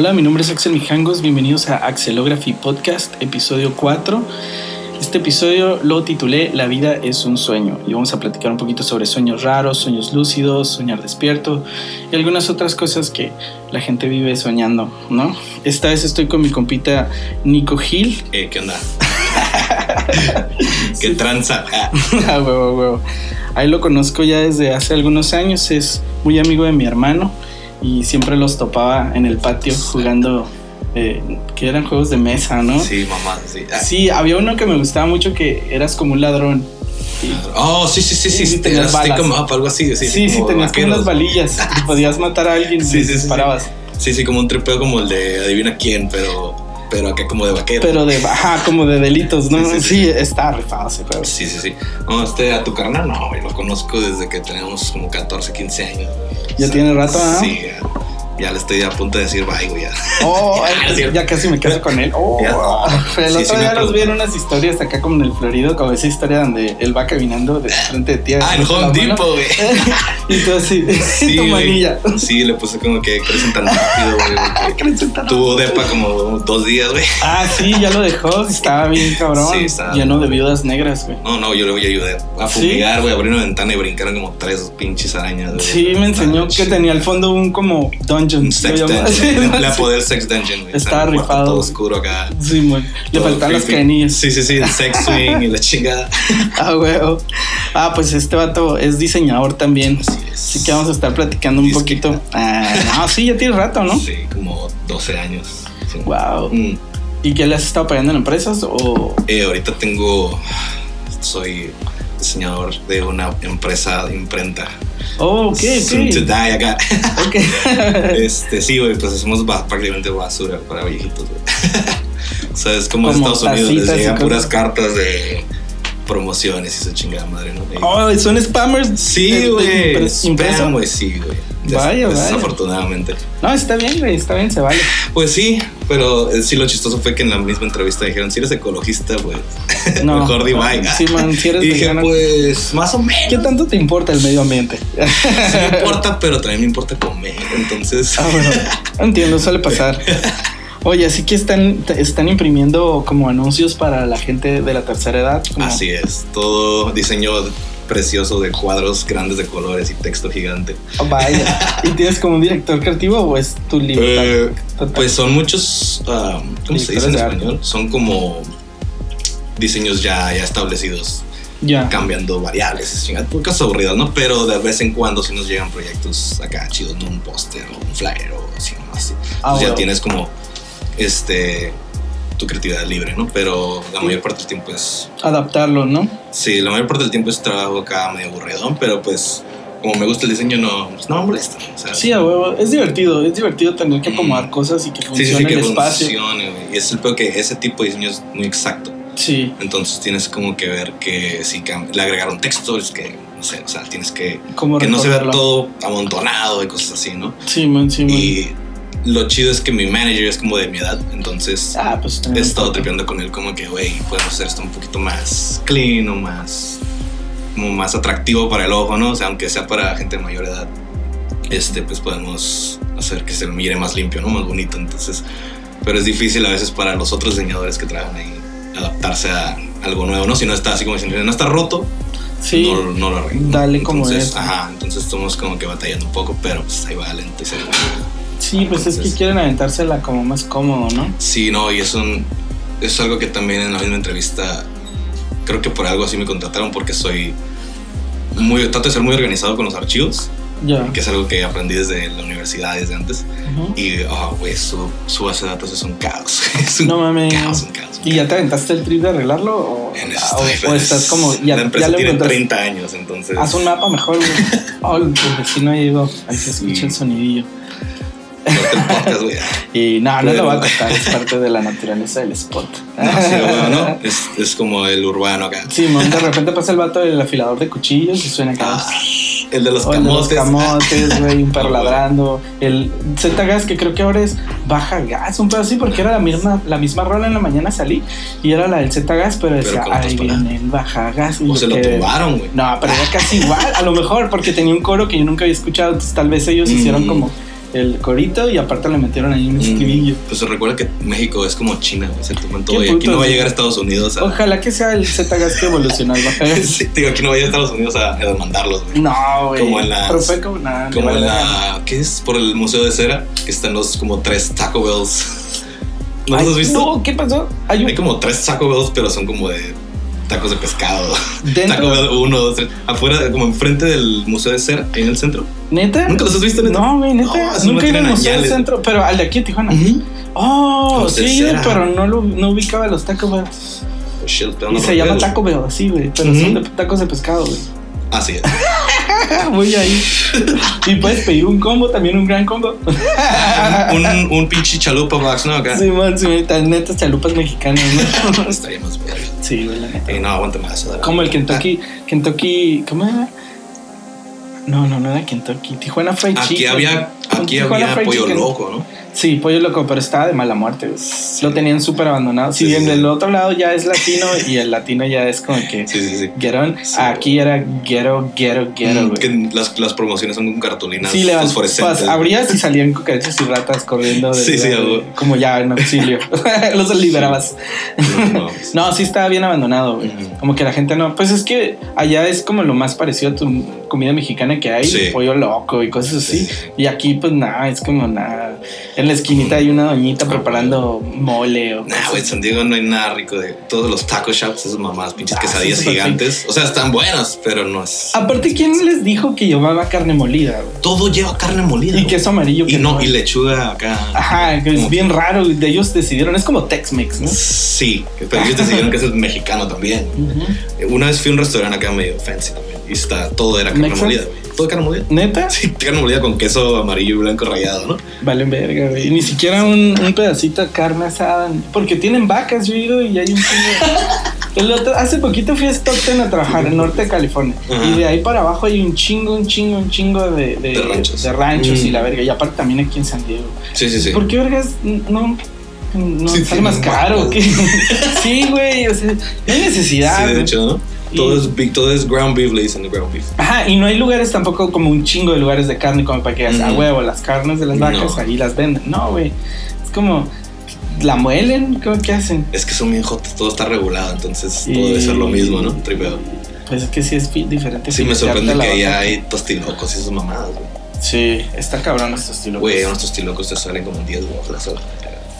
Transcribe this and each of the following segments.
Hola, mi nombre es Axel Mijangos, bienvenidos a Axelography Podcast, episodio 4. Este episodio lo titulé La vida es un sueño y vamos a platicar un poquito sobre sueños raros, sueños lúcidos, soñar despierto y algunas otras cosas que la gente vive soñando, ¿no? Esta vez estoy con mi compita Nico Gil. Eh, ¿Qué onda? ¿Qué tranza? Ah, huevo, huevo. Ahí lo conozco ya desde hace algunos años, es muy amigo de mi hermano y siempre los topaba en el patio jugando, eh, que eran juegos de mesa, ¿no? Sí, mamá, sí. Ah, Sí, había uno que me gustaba mucho que eras como un ladrón. Y- Oh, sí, sí, sí, sí. Sí, tenías stick balas. 'em up, algo así. Sí, Sí, tenías como unas balillas y podías matar a alguien Sí, y sí, sí, disparabas. Sí, sí, como un tripeo como el de adivina quién, pero, pero acá como de vaquero. Pero de baja, como de delitos, ¿no? Sí, Sí, sí, sí, sí. está rifado ese juego. Sí, sí, sí. No, este, a tu carnal, no, güey, lo conozco desde que teníamos como 14, 15 años. Ya tiene rato, ¿ah? Sí, ya, le estoy a punto de decir bye, güey, ya. Oh, Ah, ya casi me caso con él. Oh, el Sí, otro sí día nos preguntó. vieron unas historias acá como en el Florido, como esa historia donde él va caminando de frente de ti. Ah, en Home. Depot, güey. y tú así, Sí, tu manilla. Sí, le puse como que crecen tan rápido, güey. Crecen tan Tuvo depa como dos días, güey. Ah, sí, ya lo dejó. Estaba bien cabrón. Sí, estaba- lleno de viudas negras, güey. No, no, yo le voy a ayudar a fumigar, güey, abrir una ventana y brincaron como tres pinches arañas. güey. Sí, me enseñó que tenía al fondo un como dungeon. un sex dungeon. Le Sí. apodé el sex dungeon, güey. Estaba rifado, Todo oscuro acá. Sí, man. Le faltan las canillas. Sí, sí, sí, el sex swing y la chingada. Ah, huevo. Ah, pues este vato es diseñador también. Así es. Así que vamos a estar platicando un Disquita. poquito. Ah, no, sí, ya tiene rato, ¿no? Sí, como 12 años. Sí. Wow. Mm. ¿Y qué le has estado pagando en empresas? O. Eh, ahorita tengo. Soy diseñador de una empresa de imprenta. Oh, ok, Soon to die acá. Este, sí, güey, pues hacemos ba- prácticamente basura para viejitos, güey. o sea, es como, en Como Estados Unidos, les llegan puras cartas de promociones y su chingada madre, ¿no? Oh, son spammers. sí, güey. Spam, güey, sí, güey. Des- Vaya, vaya. Desafortunadamente. No, está bien, güey, está bien, se vale. Pues sí, pero eh, sí lo chistoso fue que en la misma entrevista dijeron, si eres ecologista, pues No. mejor di no. Sí, man, si eres Y dije, vegano, pues más o menos. ¿Qué tanto te importa el medio ambiente? Sí me importa, pero también me importa comer. Entonces, Ah, bueno, entiendo, suele pasar. Oye, así que están, están imprimiendo como anuncios para la gente de la tercera edad. así es. Todo diseño precioso de cuadros grandes de colores y texto gigante. Oh, vaya. ¿Y tienes como un director creativo o es tu libertad? Eh? Pues son muchos, ah, ¿cómo se dice en español? Son como diseños ya, ya establecidos, ya. cambiando variables, cosas aburridas, ¿no? Pero de vez en cuando sí nos llegan proyectos acá chidos, ¿no? Un póster o un flyer o así, ¿no? así. Ah, Entonces ya bueno. tienes como este tu creatividad libre, ¿no? Pero la mayor parte del tiempo es Adaptarlo, ¿no? Sí, la mayor parte del tiempo es trabajo acá medio aburridón, pero pues como me gusta el diseño no, pues, no me molesta. sea, Sí, a huevo. Es divertido. Es divertido tener que acomodar Mm. cosas y que sí, funcione sí, sí, que el espacio. funcione. Y es el peor que ese tipo de diseño es muy exacto. Sí. Entonces tienes como que ver que si le agregaron textos, que no sé, o sea, tienes que que no se vea todo amontonado y cosas así, ¿no? Sí, man, sí, man. Y lo chido es que mi manager es como de mi edad, entonces Ah, pues he estado tripeando con él como que, güey, podemos hacer esto un poquito más clean o más, como más atractivo para el ojo, ¿no? O sea, aunque sea para gente de mayor edad, este, pues podemos hacer que se mire más limpio, ¿no? Más bonito, entonces, pero es difícil a veces para los otros diseñadores que trabajan ahí adaptarse a algo nuevo, ¿no? Si no está así como diciendo, no está roto, Sí. no, no lo arreglo. Dale como entonces, es. Ajá, entonces estamos como que batallando un poco, pero pues ahí va lento y se Sí, pues es que Entonces- quieren aventársela como más cómodo, ¿no? Sí, no, y es un es algo que también en la misma entrevista creo que por algo así me contrataron porque soy muy trato de ser muy organizado con los archivos, Ya. que es algo que aprendí desde la universidad desde antes Ujú. y ah, güey, su, su base de datos es un caos, es un No mames. caos, un caos. un ¿Y ya te aventaste el trip de arreglarlo? ¿O, En eso o- o estás como. Ya, la empresa ya tiene encontraste? 30 años, entonces Haz un mapa mejor, güey. Oh, el vecino llegó. Ahí se escucha Sí. el sonidillo. Y no, no lo Pero- voy a contar. Es parte de la naturaleza del spot. No, sí, bueno, no, es, es como el urbano acá. Sí, de repente pasa el vato del afilador de cuchillos y suena acá. Ah, el de los O el de los camotes. camotes, güey, un perro ladrando. El Z-Gas, que creo que ahora es baja gas, un pedo así, porque era la misma, la misma rola en la mañana salí y era la del Z-Gas, pero decía, otras ahí viene el baja gas. y O se lo tumbaron, güey. No, pero era casi igual, a lo mejor, porque tenía un coro que yo nunca había escuchado, entonces tal vez ellos Mm. hicieron como el corito y aparte le metieron ahí un Mm, estribillo. Pues recuerda que México es como China. Se toman todo y aquí no va a llegar a. Estados Unidos a. Ojalá que sea el Z-Gas que evolucionó al. Sí, digo, aquí no va a llegar a Estados Unidos a, a demandarlos, güey. No, güey. Como en las- Pero fue como nada. Como en la. ¿Qué es? Por el Museo de Cera, que están los como tres Taco Bells. ¿No Ay, los has visto? No, ¿qué pasó? Hay un- Hay como tres Taco Bells, pero son como de tacos de pescado. Dentro- Taco 1, 2, 3. Afuera, como enfrente del Museo de Cera, ahí en el centro. ¿Neta? ¿Nunca los has visto, neta? No, güey, neta. No, Nunca he ido al museo del centro, pero al de aquí en Tijuana. Oh, sí, güey, pero no, lo, no ubicaba los Taco Bell. Shit, pero Y se llama. Taco Bell, así, güey. Pero son de tacos de pescado, güey. Así es. Voy ahí. y puedes pedir un combo, también un gran combo. un, un pinche chalupa box, ¿no? Acá. Sí, man, sí, netas chalupas mexicanas, ¿no? Estaría más verga. sí, güey, la neta. Eh, no, aguanta más. Como el Kentucky, Kentucky, ¿cómo era? No, no, no era Kentucky. Tijuana Fried Aquí había, aquí había pollo Chicken. loco, ¿no? Sí, pollo loco, pero estaba de mala muerte. güey. Lo tenían súper abandonado. Si Sí, bien sí, sí. del otro lado ya es latino y el latino ya es como que Sí, sí, sí. Guerón, Sí. aquí era guero, guero, guero, Mm, que las, las promociones son con cartulinas Sí, fosforescentes. abrías y salían cucarachas y ratas corriendo. de- Sí, sí, de- algo. como ya en auxilio. Los liberabas. No, no, pues. No, sí estaba bien abandonado, güey. Ujú. Como que la gente no. Pues es que allá es como lo más parecido a tu comida mexicana que hay, Sí. pollo loco y cosas así. Sí. Y aquí, pues nada, es como nada. En la esquinita hay una doñita preparando mole o. Nah, güey, en San Diego no hay nada rico de todos los taco shops, esas mamás, pinches Ah, quesadillas sí, gigantes. O sea, están buenas, pero no es. Aparte, ¿quién les dijo que llevaba carne molida, güey? Todo lleva carne molida. Y queso amarillo que Y no, no. y lechuga acá. Ajá, que es bien raro. De ellos decidieron, es como Tex-Mex, ¿no? Sí, pero ellos decidieron que eso es mexicano también. Ujú. Una vez fui a un restaurante acá medio fancy también. Y está, todo era carne molida, güey. Todo carne molida. ¿Neta? Sí, carne molida con queso amarillo y blanco rallado, ¿no? Valen verga, güey. Y Ni siquiera un, un pedacito de carne asada. Porque tienen vacas, yo he ido y hay un chingo. El otro- hace poquito fui a Stockton a trabajar en norte de California. Ajá. Y de ahí para abajo hay un chingo, un chingo, un chingo de, de, De ranchos. de ranchos y Mm. la verga. Y aparte también aquí en San Diego. Sí, sí, sí. ¿Por qué vergas no, no Sí, sale más caro? sí, güey. O sea, no hay necesidad. Sí, de hecho, ¿no? Y- Todo, es, big- todo es ground beef, le dicen ground beef. Ajá, y no hay lugares tampoco como un chingo de lugares de carne como para que digas, a Ujú. huevo, las carnes de las vacas No. ahí las venden. No, güey. Es como, ¿la muelen? ¿Cómo que hacen? Es que son bien jotas, todo está regulado, entonces todo debe ser lo mismo, ¿no? Tripeo. Pues es que sí es diferente. Sí, me sorprende la que ya hay tostilocos y esas mamadas, güey. Sí, está cabrón este estilo. Güey, unos tostilocos te salen como 10 bolas. ¿sabes?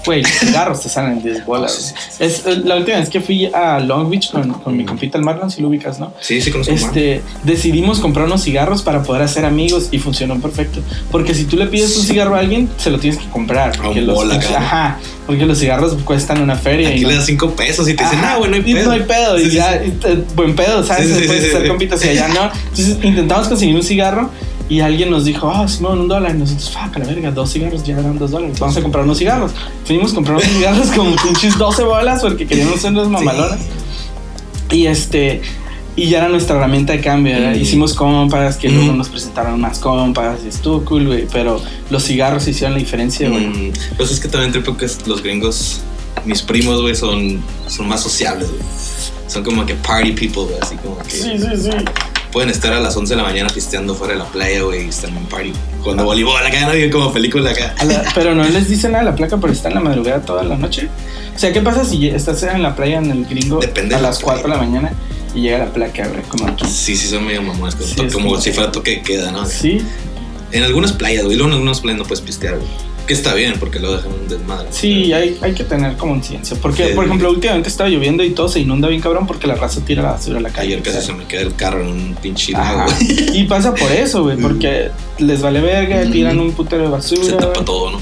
Güey, los cigarros te salen 10 bolas. Sí, sí, güey. Es, eh, la última vez que fui a Long Beach con, con mi compita el Marlon, si lo ubicas, ¿no? Sí, sí, conozco. Este, decidimos comprar unos cigarros para poder hacer amigos y funcionó perfecto. Porque si tú le pides un cigarro a alguien, se lo tienes que comprar. A Porque un los, bola, ajá, porque los cigarros cuestan una feria. Aquí y le das 5 pesos y te dicen, ah, bueno, no hay pedo. No hay pedo, Sí, y sí, ya, sí. buen pedo, ¿sabes? Sí, sí, Puedes sí, sí, hacer sí. compitas y allá no. Entonces intentamos conseguir un cigarro y alguien nos dijo, ah, Simón, un dólar. Y nosotros, fuck, la verga, dos cigarros ya eran dos dólares. Vamos a comprar unos cigarros. Fuimos a comprar unos cigarros como pinches 12 bolas porque queríamos ser los mamalones. Y este. Y ya era nuestra herramienta de cambio. ¿verdad? Mm. Hicimos compas, que Mm. luego nos presentaron más compas, y estuvo cool, güey. Pero los cigarros hicieron la diferencia, güey. Mm, pues es que también tripo que los gringos, mis primos, güey, son, son más sociables, güey. Son como que party people, güey, así como que Sí, sí, sí. Pueden estar a las 11 de la mañana pisteando fuera de la playa, güey, y están en party. Jugando voleibol acá. Y como película acá. La- pero no les dicen nada a la placa por estar en la madrugada toda la noche. O sea, ¿qué pasa si estás en la playa en el gringo Depende a las 4 de la mañana y llega la placa, güey? Como aquí. Sí, sí, son medio mamones, como, Sí, como como- si fuera toque de queda, ¿no? Sí, En algunas playas, güey, luego en algunas playas no puedes pistear, güey. Que está bien, porque lo dejan un desmadre. sí, hay, hay que tener conciencia. Porque, Sí. por ejemplo, últimamente estaba lloviendo y todo se inunda bien cabrón porque la raza tira la basura a la calle. Ayer casi se me queda el carro en un pinche lago, güey. Y pasa por eso, güey, porque les vale verga, Mm. tiran un putero de basura. Se tapa todo, ¿no?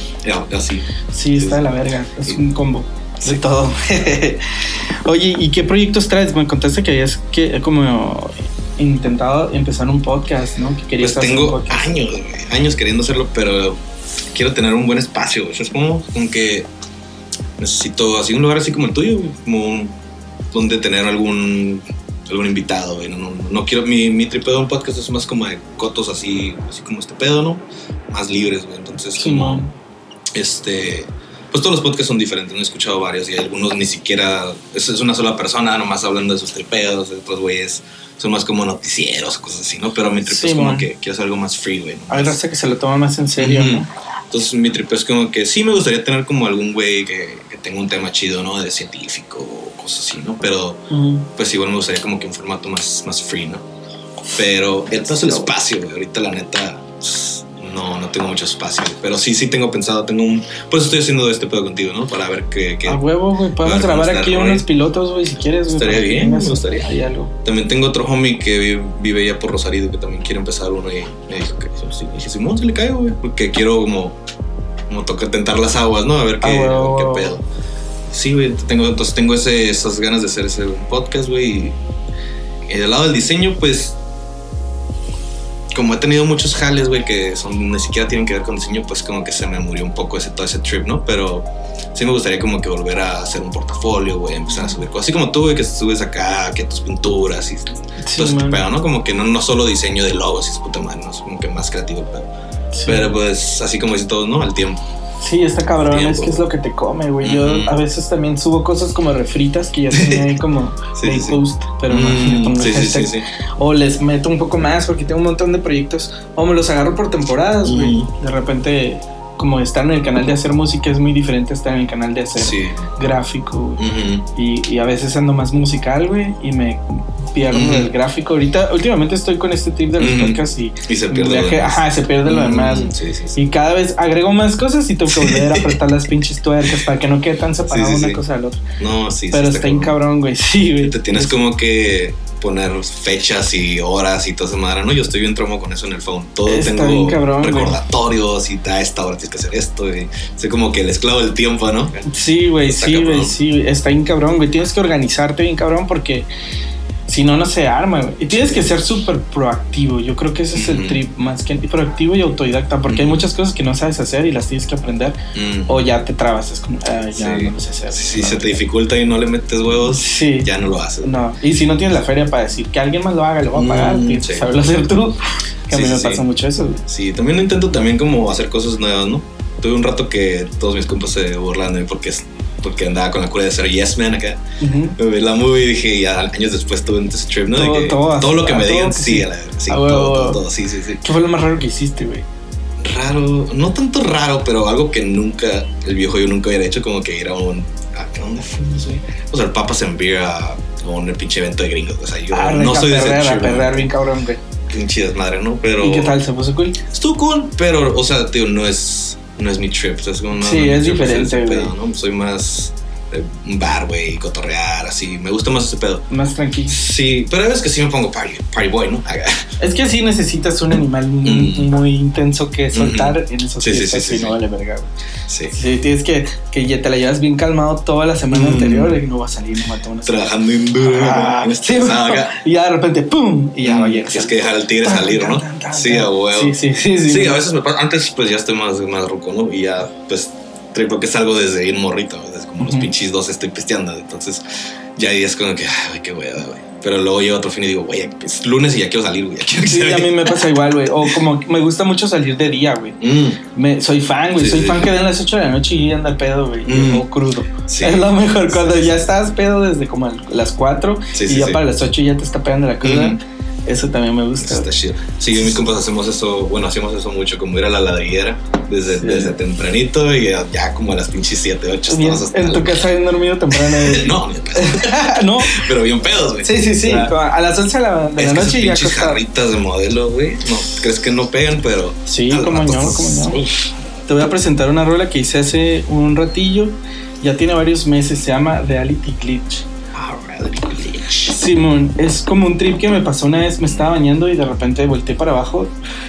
Así. Sí, está de la verga. Es Sí. un combo. De Sí. todo. Oye, ¿y qué proyectos traes? Me contaste que habías que, como intentado empezar un podcast, ¿no? Que querías Pues hacer un tengo podcast. años, años queriendo hacerlo, pero quiero tener un buen espacio, güey. Es como, como que necesito así un lugar así como el tuyo, güey, como un- donde tener algún algún invitado, güey. No, no, no quiero, mi, mi tripeo de un podcast es más como de cotos así, así como este pedo, ¿no? Más libres, güey. Entonces, como, Simón. este, pues todos los podcasts son diferentes, no he escuchado varios y algunos ni siquiera, es, es una sola persona nomás hablando de sus tripeos, otros güeyes son más como noticieros, cosas así, ¿no? Pero mi tripeo Sí, es como man. que quiero hacer algo más free, güey. ¿no? Hay raza que se lo toma más en serio, Ujú. ¿no? Entonces mi trip es como que sí me gustaría tener como algún güey que, que tenga un tema chido, ¿no? De científico o cosas así, ¿no? Pero pues igual me gustaría como que un formato más, más free, ¿no? Pero entonces el espacio, güey. Ahorita la neta, pues, no, no tengo mucho espacio. Pero sí, sí tengo pensado, tengo un... Por eso estoy haciendo este pedo contigo, ¿no? Para ver qué... qué- A huevo, güey. Podemos grabar aquí unos pilotos, güey, si quieres. Estaría bien, me gustaría. Ahí algo. También tengo otro homie que vive, ya por Rosarito que también quiere empezar uno y me dijo que sí, dije, Simón, se le caigo, güey, porque quiero como, como tocar, tentar las aguas, ¿no? A ver qué, Ah, qué pedo. Sí, güey, tengo, entonces tengo ese, esas ganas de hacer ese podcast, güey. Y, y del lado del diseño, pues, como he tenido muchos jales, güey, que son, ni siquiera tienen que ver con diseño, pues como que se me murió un poco ese, todo ese trip, ¿no? Pero sí me gustaría como que volver a hacer un portafolio, güey, empezar a subir cosas. Así como tú, güey, que subes acá, que tus pinturas y Sí, todo man. pedo, ¿no? Como que no, no solo diseño de logos y es puta madre, ¿no? Es como que más creativo, pero, Sí. pero pues así como dice todo, ¿no? Al tiempo. Sí, está cabrón, Tiempo. es que es lo que te come, güey. Yo a veces también subo cosas como refritas que ya tenía ahí como Sí, post, pero no Mm, le pongo sí, sí, hashtag. sí, sí. O les meto un poco más porque tengo un montón de proyectos. O me los agarro por temporadas, güey. Mm. De repente, como estar en el canal de hacer música es muy diferente a estar en el canal de hacer Sí. gráfico. Y, y a veces ando más musical, güey, y me pierdo Ujú. del gráfico. Ahorita, últimamente estoy con este tip de los podcasts y Y se pierde. viaje- lo demás. ajá, se pierde lo demás. Sí, sí. Y cada vez agrego más cosas y tengo que volver a apretar las pinches tuercas para que no quede tan separado una cosa de la otra. No, sí. sí Pero está bien cabrón, güey. Sí, güey. Te tienes como que poner fechas y horas y toda esa madre, ¿no? Yo estoy bien tromo con eso en el phone. Todo Está tengo cabrón, recordatorios y a esta hora tienes que hacer esto. Y soy como que el esclavo del tiempo, ¿no? Sí, güey, sí, güey, sí. Está bien cabrón, güey. Tienes que organizarte bien cabrón porque si no, no se arma, güey. Y tienes que ser súper proactivo. Yo creo que ese es el trip más que proactivo y autodidacta porque hay Ujú. muchas cosas que no sabes hacer y las tienes que aprender Mm. o ya te trabas. Es como, ah, ya Sí. no lo sé hacer. Si se te dificulta y no le metes huevos, Sí. ya no lo haces. No, y si no tienes la feria para decir que alguien más lo haga, lo va a pagar, Mm, tienes que sí. saberlo hacer tú. Que a mí Sí, me sí, pasa sí. mucho eso, güey. Sí, también intento también como hacer cosas nuevas, ¿no? Tuve un rato que todos mis compas se burlan de mí porque, porque andaba con la cura de ser yes man acá. Ujú. Me vi la movie y dije, ya años después tuve un trip, ¿no? Todo- de que todo todo, lo que me todo digan, que sí, sí. a la sí, A todo, huevo. todo, todo, sí, sí, sí. ¿Qué fue lo más raro que hiciste, güey? Raro, no tanto raro, pero algo que nunca, el viejo yo nunca hubiera hecho, como que ir a un, ¿a dónde fuimos, güey? O sea, el Papas en Beer a, un pinche evento de gringos, o sea, yo Arre, no soy de ese perrear, a trip, perrear bien cabrón, güey. pinche desmadre, ¿no? Pero... ¿Y qué tal? ¿Se puso cool? Estuvo cool, pero, o sea, tío, no es, no es mi trip. es como, no, Sí, no, es diferente, pedo, ¿no? Soy más de un bar, güey, cotorrear, así. Me gusta más ese pedo. Más tranquilo. Sí, pero hay veces que sí me pongo party, party boy, ¿no? Es que sí necesitas un animal muy, Mm. muy intenso que soltar en esos Sí, sí, fiestas sí, sí, y no sí. vale verga, güey. Sí. Sí, tienes que, que ya te la llevas bien calmado toda la semana Mm. anterior y no va a salir, no a tomar una Trabajando en duro, Ah, sí, y ya de repente, ¡pum! Y ya va a llegar. Tienes que dejar al tigre salir, ¿no? Tan, tan, tan, Sí, a huevo. Sí, sí, sí. Sí, Sí, a veces me pasa. Antes, pues ya estoy más, más ruco, ¿no? Y ya, pues, tripo que salgo desde ir morrito, desde como los Ujú. pinches dos estoy pisteando. Entonces, ya ahí es como que, ay, qué hueva, güey. Pero luego llega otro fin y digo, güey, es lunes y ya quiero salir, güey. Sí, a mí me pasa igual, güey. O como me gusta mucho salir de día, güey. Mm, soy fan, güey. Sí, soy sí. fan que den las 8 de la noche y anda pedo, güey. Mm. O crudo. sí. Es lo mejor. Cuando ya estás pedo desde como las 4 Sí, y ya para las 8 ya te está pegando la cruda. Ujú. Eso también me gusta. Está chido. Sí, yo y mis compas hacemos eso, bueno, hacemos eso mucho, como ir a la ladrillera desde, Sí. desde tempranito y ya, ya como a las pinches 7, 8 Bien, estamos hasta en tu casa bien dormido temprano. No, no. pero bien pedos, güey. Sí, sí, sí. A las 11 de la, de es la que noche esas y ya pinches jarritas de modelo, güey. No, crees que no pegan, pero. Sí, como no, estás- como no. Te voy a presentar una rola que hice hace un ratillo. Ya tiene varios meses. Se llama Reality Glitch. Ah, reality glitch. Simón, es como un trip que me pasó una vez, me estaba bañando y de repente volteé para abajo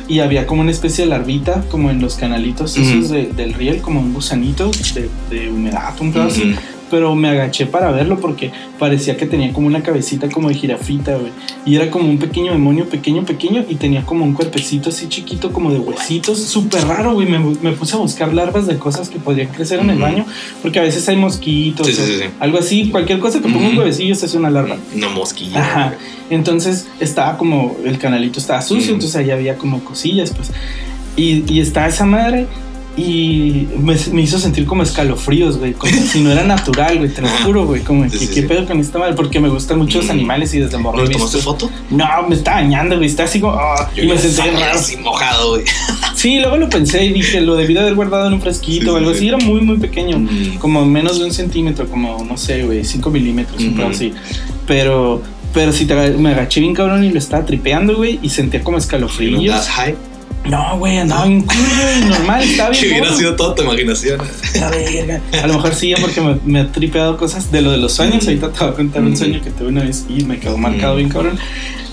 y había como una especie de larvita, como en los canalitos esos de- del riel, como un gusanito de, de humedad, un así. Ujú. Pero me agaché para verlo porque parecía que tenía como una cabecita como de jirafita, güey. Y era como un pequeño demonio, pequeño, pequeño, y tenía como un cuerpecito así chiquito, como de huesitos. Súper raro, güey. Me, me puse a buscar larvas de cosas que podrían crecer en el baño, porque a veces hay mosquitos Sí, sí, o sí, sí. algo así. Cualquier cosa que ponga un Ujú. huevecillo, esta es una larva. Una mosquilla. Ajá. Entonces estaba como, el canalito estaba sucio, entonces ahí había como cosillas, pues. Y, y está esa madre y me, me hizo sentir como escalofríos, güey, como si no era natural, güey, te lo juro, güey, como Sí, que sí, qué sí. pedo con esta madre, porque me gustan mucho los Mm. animales y desde morro ¿No tomaste foto? No, me está dañando, güey, está así como, Yo y me salí raro. así mojado, güey. Sí, luego lo pensé y dije, lo debí de haber guardado en un fresquito Sí, o algo sí, así, sí. era muy, muy pequeño, Mm. como menos de un centímetro, como, no sé, güey, 5 milímetros, un Ujú. pedo así, pero... Pero sí, te me agaché bien cabrón y lo estaba tripeando, güey, y sentía como ¿Y no escalofríos. das high? No, güey, andaba bien cool, güey, normal, estaba bien Que hubiera sido toda tu imaginación. La verga. A lo mejor sí, porque me, me ha tripeado cosas de lo de los sueños. Ahorita te voy a contar un Mm. sueño que tuve una vez y me quedó marcado Mm. bien cabrón.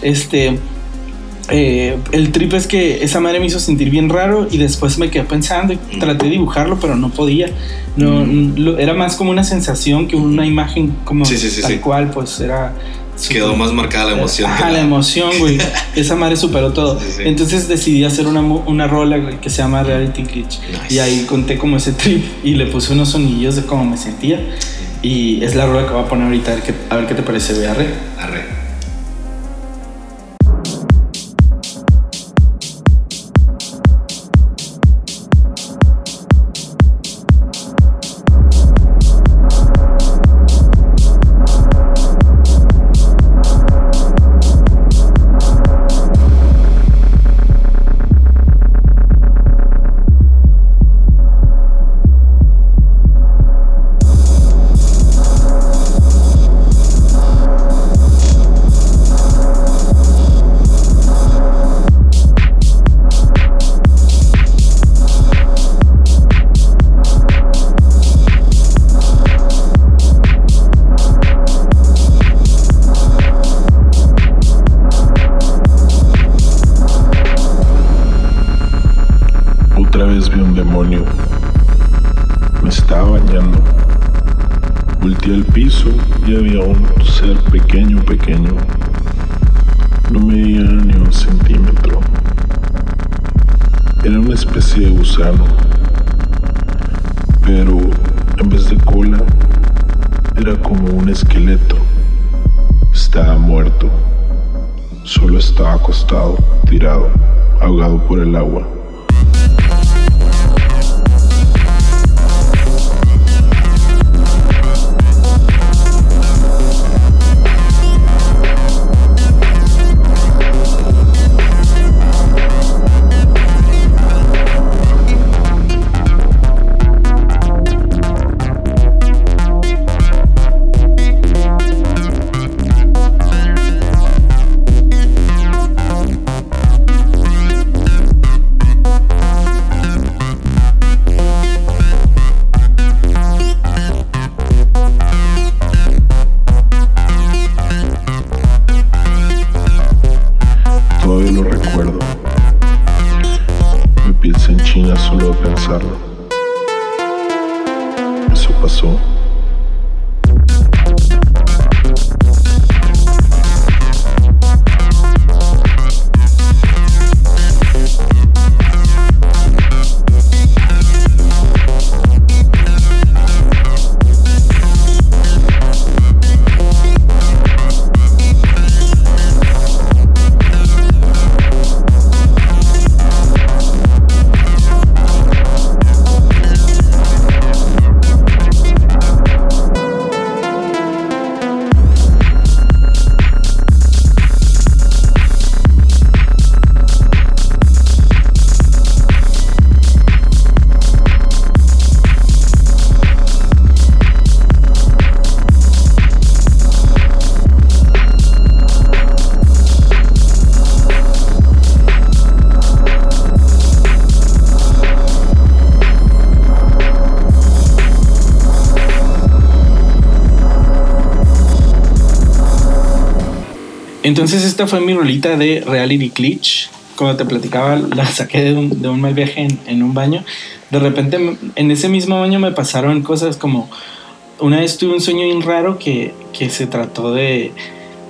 Este. eh, el trip es que esa madre me hizo sentir bien raro y después me quedé pensando y traté de dibujarlo, pero no podía. No, Mm. lo- era más como una sensación que una imagen como Sí, sí, sí, tal cual, pues era. Quedó más marcada la emoción. Ajá, la emoción, güey. Esa madre superó todo. Sí, sí. Entonces decidí hacer una, una rola güey, que se llama Reality Glitch. Nice. Y ahí conté como ese trip y le puse unos sonillos de cómo me sentía. Y es la rola que voy a poner ahorita, a ver qué, a ver qué te parece, güey. Arre. Arre. Ahogado por el agua. Solo Entonces esta fue mi rolita de Reality Glitch. Como te platicaba, la saqué de un, de un mal viaje en, en un baño. De repente en ese mismo baño me pasaron cosas como... Una vez tuve un sueño bien raro que, que se trató de,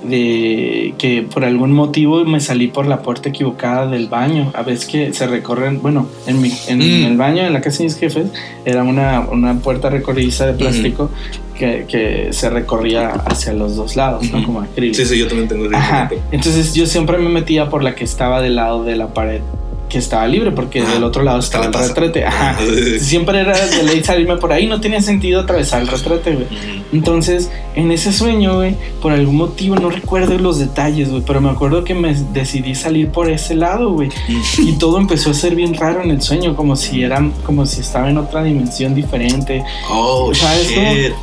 de que por algún motivo me salí por la puerta equivocada del baño. A veces que se recorren, bueno, en, mi, en Mm. el baño, en la casa de mis jefes, era una, una puerta recorridiza de plástico que, que se recorría hacia los dos lados, ¿no? Como acrílico. Sí, sí, yo también tengo ese Ajá. Entonces yo siempre me metía por la que estaba del lado de la pared que estaba libre porque del otro lado estaba el retrete. Ajá. Siempre era de ley salirme por ahí, no tenía sentido atravesar el retrete, güey. Entonces, en ese sueño, güey, por algún motivo, no recuerdo los detalles, güey, pero me acuerdo que me decidí salir por ese lado, güey. Y todo empezó a ser bien raro en el sueño, como si era, como si estaba en otra dimensión diferente. Oh, ¿Sabes shit.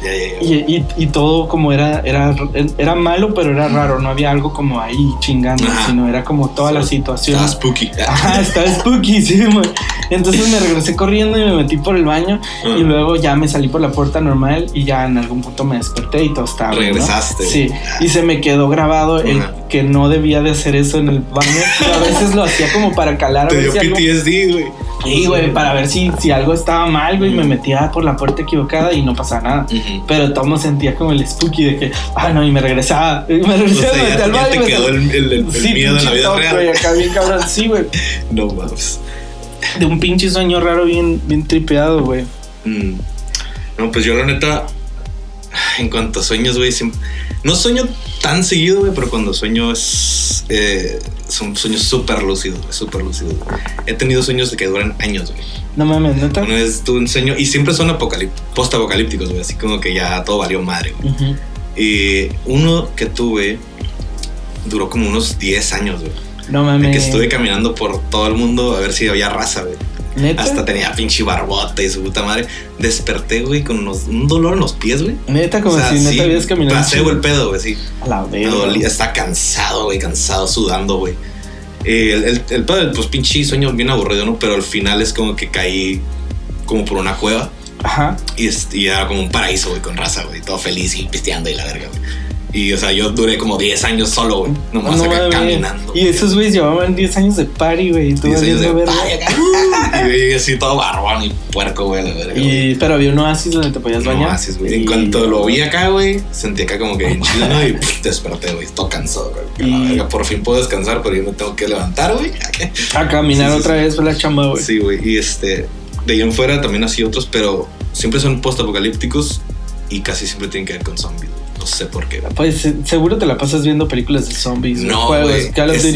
Y, y- y todo como era, era, era malo, pero era raro, no había algo como ahí chingando, Ajá. sino era como toda la situación. Estaba spooky. Ajá, estaba spooky, sí, güey. Entonces me regresé corriendo y me metí por el baño Ah. y luego ya me salí por la puerta normal y ya en algún punto me desperté y todo estaba. Regresaste. Sí, y se me quedó grabado el Ajá. que no debía de hacer eso en el baño. A veces lo hacía como para calar a Te ver dio si algo... PTSD, güey. Sí, güey, para ver si, si algo estaba mal, güey, me metía por la puerta equivocada y no pasaba nada. Ujú. Pero todo sentía como el spooky de que, ah, no, y me regresaba. Y me O regresaba, me sea, ya, al ya baño. te me quedó el, el- el Sí, miedo en la vida toque, real. güey, acá bien cabrón, sí, güey. No mames. De un pinche sueño raro bien, bien tripeado, güey. Mm. No, pues yo la neta, en cuanto a sueños, güey, no sueño tan seguido, güey, pero cuando sueño es... eh, son sueños súper lúcidos, súper lúcidos. He tenido sueños de que duran años, güey. No mames, neta. Una vez tuve un sueño, y siempre son post-apocalípticos, güey, así como que ya todo valió madre, güey. Y uno que tuve duró como unos 10 años, güey. No De mames. que estuve caminando por todo el mundo a ver si había raza, güey. ¿Neta? Hasta tenía pinche barbota y su puta madre. Desperté, güey, con unos- un dolor en los pies, güey. Neta, como O sea, si neta sí, habías caminado. Placebo el pedo, güey, sí. A la verga. estaba cansado, güey, cansado, sudando, güey. Eh, El, el, el pedo, pues pinche sueño bien aburrido, ¿no? Pero al final es como que caí como por una cueva Ajá. y, es- y era como un paraíso, güey, con raza, güey, todo feliz y pisteando y la verga, güey. Y, o sea, yo duré como 10 años solo, güey, nomás No acá caminando. Y esos güeyes llevaban 10 años de party, güey. Y tú 10 años de acá. Y yo así todo barbón y puerco, güey, la verga. Y, pero había un oasis donde te podías bañar. güey. En Y- cuanto lo vi acá, güey, sentí acá como que chido, ¿no? Y pff, desperté, güey. Todo cansado, güey. A la Y- verga, por fin puedo descansar, pero yo me tengo que levantar, güey. A caminar sí, otra sí. vez por la chamba, güey. Sí, güey. Y este, de ahí en fuera también así otros, pero siempre son post-apocalípticos y casi siempre tienen que ver con zombies. No sé por qué. Pues seguro te la pasas viendo películas de zombies. No, güey.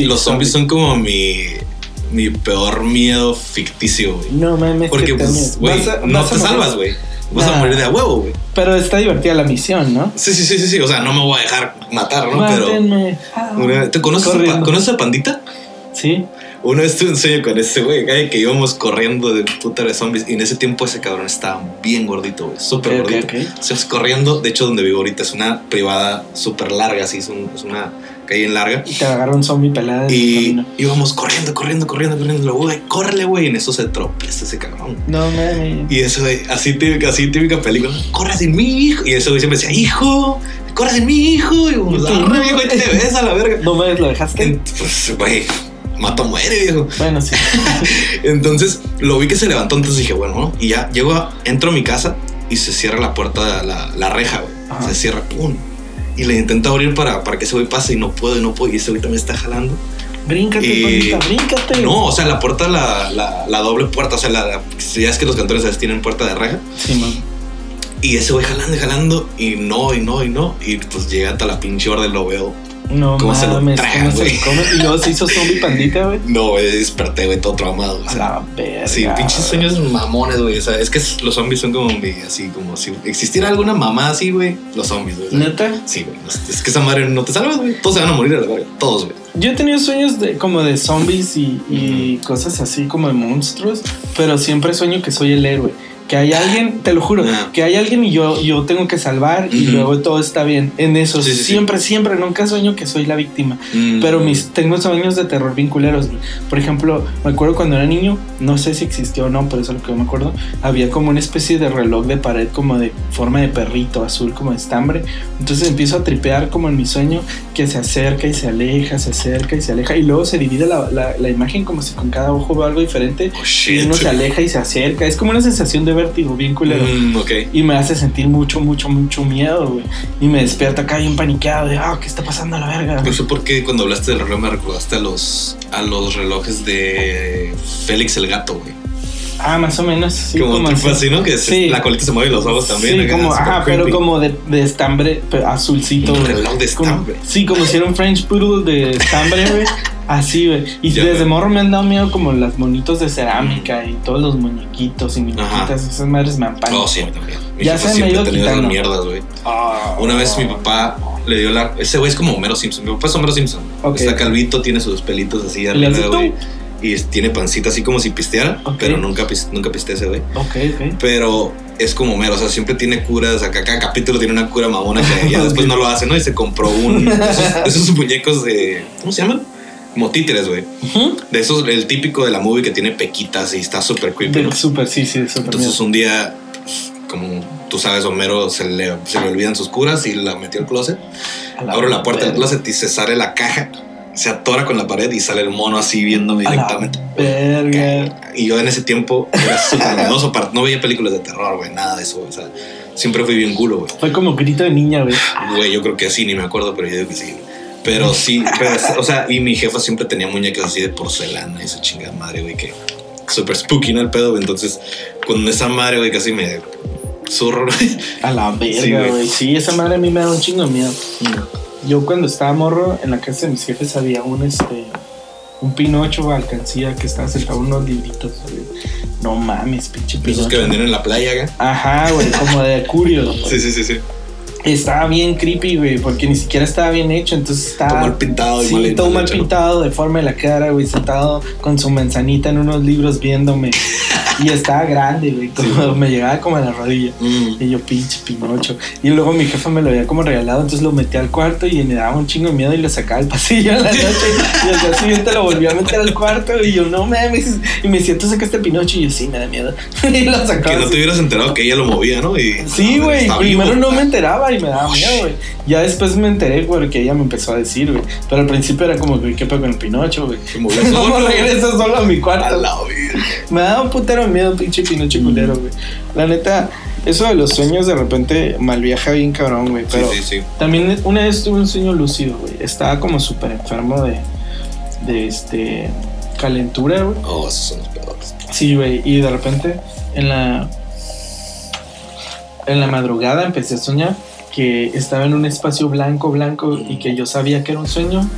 Los zombies son como mi, mi peor miedo ficticio, güey. No mames. Porque, que pues, güey, no te salvas, güey. Vas a morir de a huevo, güey. Pero está divertida la misión, ¿no? Sí, sí, sí, sí, sí. O sea, no me voy a dejar matar, ¿no? Pero. Mátenme. Una- ¿Te conoces, a, ¿Conoces a Pandita? Sí. Una vez tuve un sueño con ese güey, que íbamos corriendo de puta de zombies. Y en ese tiempo ese cabrón estaba bien gordito, güey. Súper gordito. ok. O sea, es corriendo. De hecho, donde vivo ahorita es una privada súper larga, así. Es, un- es una calle en larga. Y te agarra un zombie el Y íbamos corriendo, corriendo, corriendo, corriendo. Güey, córrele, güey. Y en eso se tropieza ese cabrón. No mames. Y eso, güey, así típica, así típica película. Corre sin mi hijo. Y ese güey siempre decía, hijo, corre sin mi hijo. Y como, Sí. arre, viejo, ahí te ves a la verga. No mames, lo dejaste. Pues, güey, mato muere, viejo. Bueno, sí. Entonces lo vi que se levantó, entonces dije, bueno, ¿no? Y ya llego, a- entro a mi casa y se cierra la puerta, la, la reja, güey. Se cierra, pum. Y le intento abrir para, para que ese güey pase y no puedo, y no puedo. Y ese güey también está jalando. Bríncate, Panita, bríncate. No, o sea, la puerta, la, la, la doble puerta, o sea, la, ya es que los cantores tienen puerta de reja. Sí, man. Y ese güey jalando y jalando, y no, y no, y no. Y pues llega hasta la pinche y lo veo. No ¿Cómo se lo mames, tragan, ¿cómo se güey? lo come? Y luego se hizo zombie pandita, güey. No, güey, desperté, güey, todo traumado. o A la verga. Sí, pinches sueños mamones, güey. O sea, es que los zombies son como mi, así, como si existiera alguna mamá así, güey. Los zombies, güey. ¿Neta? Sí, güey. Es que esa madre no te salvas, güey. Todos se van a morir a la verga. Todos, güey. Yo he tenido sueños de, como de zombies y, y cosas así como de monstruos, pero siempre sueño que soy el héroe. Que hay alguien, te lo juro, que hay alguien y yo, yo tengo que salvar y Ujú. luego todo está bien. En eso, Sí, sí, sí. siempre, siempre, nunca sueño que soy la víctima. Mm. Pero mis, tengo sueños de terror vinculeros. Por ejemplo, me acuerdo cuando era niño, no sé si existió o no, pero eso es lo que yo me acuerdo. Había como una especie de reloj de pared, como de forma de perrito azul, como de estambre. Entonces empiezo a tripear como en mi sueño, que se acerca y se aleja, se acerca y se aleja. Y luego se divide la, la- la imagen como si con cada ojo veo algo diferente. Oh, Y uno se aleja y se acerca. Es como una sensación de vértigo bien culero. Mm, ok. Y me hace sentir mucho, mucho, mucho miedo, güey. Y me despierta acá bien paniqueado de, ah, ¿qué está pasando a la verga? No sé por qué cuando hablaste del reloj me recordaste a los, a los relojes de Félix el gato, güey. Ah, más o menos. Sí, como como tipo así. ¿no? Que se- Sí. la colita se mueve y los ojos también. Sí, como, ajá, pero como de, de estambre azulcito. Un reloj de Como- estambre. sí, como si era un French Poodle de estambre, güey. Así, güey. Y Ya, desde morro me han dado miedo como las monitos de cerámica y todos los muñequitos y muñequitas. Esas madres me han a mí también. Mi Ya se me ha siempre ido quitando. mierdas, güey. Ah. Una vez mi papá le dio la. Ese güey es como Homero Simpson. Mi papá es Homero Simpson. Está calvito, tiene sus pelitos así arriba, güey. Y tiene pancita así como si pisteara, pero nunca, nunca pistea ese güey. Ok, ok. Pero es como Homero, o sea, siempre tiene curas. Acá cada capítulo tiene una cura mamona que ya después no lo hace, ¿no? Y se compró un. Esos, esos muñecos de. ¿Cómo se llaman? Como títeres, güey. Ujú. De esos, el típico de la movie que tiene pequitas y está súper creepy. ¿no? Súper, sí, sí, súper Entonces miedo. un día, pues, como tú sabes, Homero se le, se le olvidan sus curas y la metió al closet. Abro la puerta del closet y se sale la caja, se atora con la pared y sale el mono así viéndome A directamente. Verga. Y yo en ese tiempo era súper miedoso, no veía películas de terror, güey, nada de eso. O sea, siempre fui bien culo, güey. Fue como grito de niña, güey. Güey, yo creo que sí, ni me acuerdo, pero yo digo que sí. Pero sí, pero, o sea, y mi jefa siempre tenía muñecas así de porcelana y esa chingada madre, güey, que súper spooky, ¿no? El pedo, güey. Entonces, con esa madre, güey, casi me zurro, güey. A la Sí, verga, güey. güey. Sí, esa madre a mí me da un chingo de miedo. Yo cuando estaba morro, en la casa de mis jefes había un este un Pinocho alcancía que estaba sentado en unos libritos, güey. No mames, pinche Esos que Pinocho. venden en la playa, güey. Ajá, güey, como de curio. Sí, sí, sí, sí. Estaba bien creepy, güey, porque ni siquiera estaba bien hecho, entonces estaba... Todo mal pintado Sí, mal- todo mal mal hecho, ¿no? pintado, deforme la cara, güey, sentado con su manzanita en unos libros viéndome. y estaba grande, güey, como me llegaba como a la rodilla. Mm. Y yo, pinche Pinocho. Y luego mi jefa me lo había como regalado, entonces lo metí al cuarto y me daba un chingo de miedo y lo sacaba al pasillo en la noche. y al día siguiente lo volví a meter al cuarto y yo, no mames. Y me siento saca este Pinocho y yo, sí, me da miedo. y lo Que sacaba. no así. te hubieras enterado que ella lo movía, ¿no? Y, Sí, no, güey. Primero no me enteraba y me daba miedo, güey. Ya después me enteré porque ella me empezó a decir, güey. Pero al principio era como, güey, ¿qué pedo con el Pinocho, güey? Movió ¿Cómo solo. regresas solo a mi A cuarto? la vida. Me daba un putero miedo, pinche Pinocho culero, güey. La neta, eso de los sueños de repente mal viaja bien cabrón, güey. Pero Sí, sí, sí. también una vez tuve un sueño lúcido, güey. Estaba como súper enfermo de, de este calentura, güey. Oh, esos son los peores. Sí, güey. Y de repente en la en la madrugada empecé a soñar que estaba en un espacio blanco, blanco y que yo sabía que era un sueño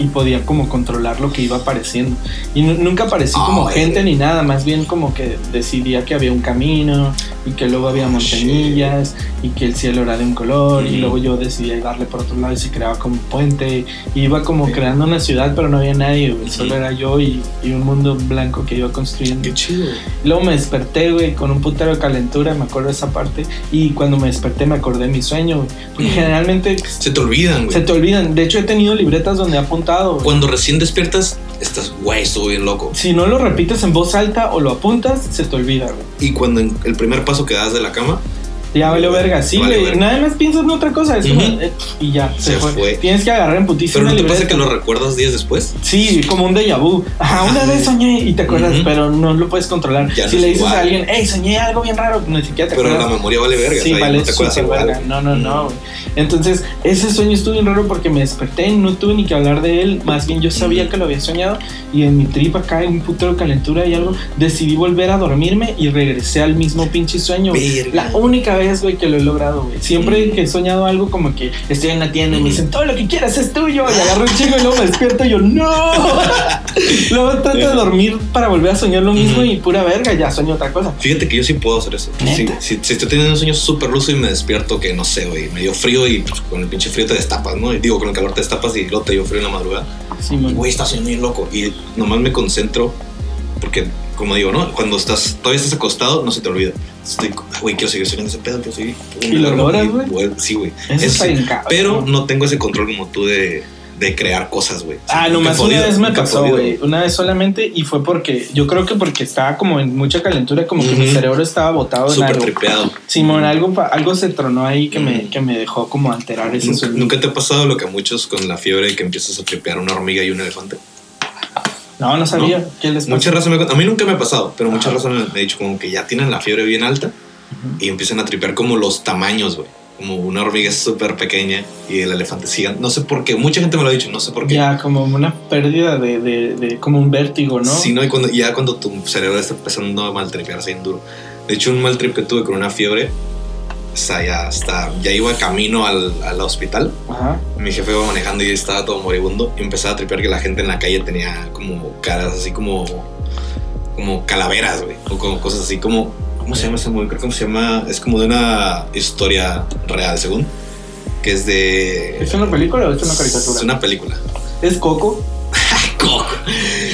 y podía como controlar lo que iba apareciendo. Y nu- nunca aparecí como Ay. gente ni nada, más bien como que decidía que había un camino y que luego había Oh, montañillas y que el cielo era de un color y Mm. luego yo decidía darle por otro lado y se creaba como un puente y iba como creando una ciudad pero no había nadie, güey, solo era yo y, y un mundo blanco que iba construyendo. Qué chido. Luego me desperté, güey, con un putero de calentura, me acuerdo de esa parte. Y cuando me desperté me acordé de mi sueño, güey. Porque Mm. generalmente Se te olvidan, güey. se te olvidan. De hecho, he tenido libretas donde he apuntado. Güey. Cuando recién despiertas, estás, güey, estuve bien loco. Si no lo repites en voz alta o lo apuntas, se te olvida, güey. Y cuando el primer paso que das de la cama, Ya valió verga, sí, Vale güey. Nada más piensas en otra cosa. Es Ujú. eh, y ya, se, Se fue. fue. Tienes que agarrar en putísima pero no te pasa que lo recuerdas días después. Sí, como un déjà vu. Ajá, una vez soñé y te acuerdas, Ujú. pero no lo puedes controlar. Ya no si es le dices igual. a alguien, hey, soñé algo bien raro, ni siquiera te Pero acuerdas. la memoria vale verga. Sí, o sea, vale, no te acuerdas igual. verga. No, no, no. güey. Entonces, ese sueño estuvo bien raro porque me desperté no tuve ni que hablar de él. Más bien, yo sabía que lo había soñado y en mi trip acá, en un putero calentura y algo, decidí volver a dormirme y regresé al mismo pinche sueño. Verga. La única vez, güey, que lo he logrado, güey. Siempre Mm. que he soñado algo como que estoy en la tienda y me dicen, todo lo que quieras es tuyo. Y agarro un chingo y luego me despierto y yo, ¡no! luego trato de dormir para volver a soñar lo mismo y pura verga, ya sueño otra cosa. Fíjate que yo sí puedo hacer eso. Sí, si, si estoy teniendo un sueño súper lúcido y me despierto, que no sé, güey, me dio frío y pues, con el pinche frío te destapas, ¿no? Y digo, con el calor te destapas y luego te dio frío en la madrugada. Sí, güey, estás soñando bien loco. Y nomás me concentro, porque, como digo, ¿no? Cuando estás, todavía estás acostado, no se te olvida. Estoy, güey, quiero seguir soñando ese pedo, quiero seguir. ¿Y lo logras, güey? Sí, güey. Eso Eso sí. cabrón. Pero no tengo ese control como tú de, de crear cosas, güey. Ah, nomás podido, una vez me pasó, güey. Una vez solamente y fue porque yo creo que porque estaba como en mucha calentura, como que mi cerebro estaba botado en Súper algo. tripeado. Simón, algo, algo se tronó ahí que, me, que me dejó como alterar ese ¿Nunca, sueño. nunca te ha pasado lo que a muchos con la fiebre que empiezas a tripear una hormiga y un elefante? No, no sabía. ¿Qué les pasó? Muchas razas me A mí nunca me ha pasado, pero muchas razas me, han dicho como que ya tienen la fiebre bien alta y empiezan a tripear como los tamaños, güey. Como una hormiga súper pequeña y el elefante gigante. No sé por qué. Mucha gente me lo ha dicho, no sé por qué. Ya, como una pérdida de, de, de- como un vértigo, ¿no? Sí, no, y cuando, ya cuando tu cerebro está empezando a maltripearse bien duro. De hecho, un mal trip que tuve con una fiebre o sea, ya está, ya iba camino al, al hospital. Ajá. Mi jefe iba manejando y estaba todo moribundo y empezaba a tripear que la gente en la calle tenía como caras así como, como calaveras, güey, o como cosas así como, ¿cómo se llama ese movie? Creo que se llama, es como de una historia real, según, que es de... ¿Es una película o es una caricatura? Es una película. ¿Es Coco? Coco.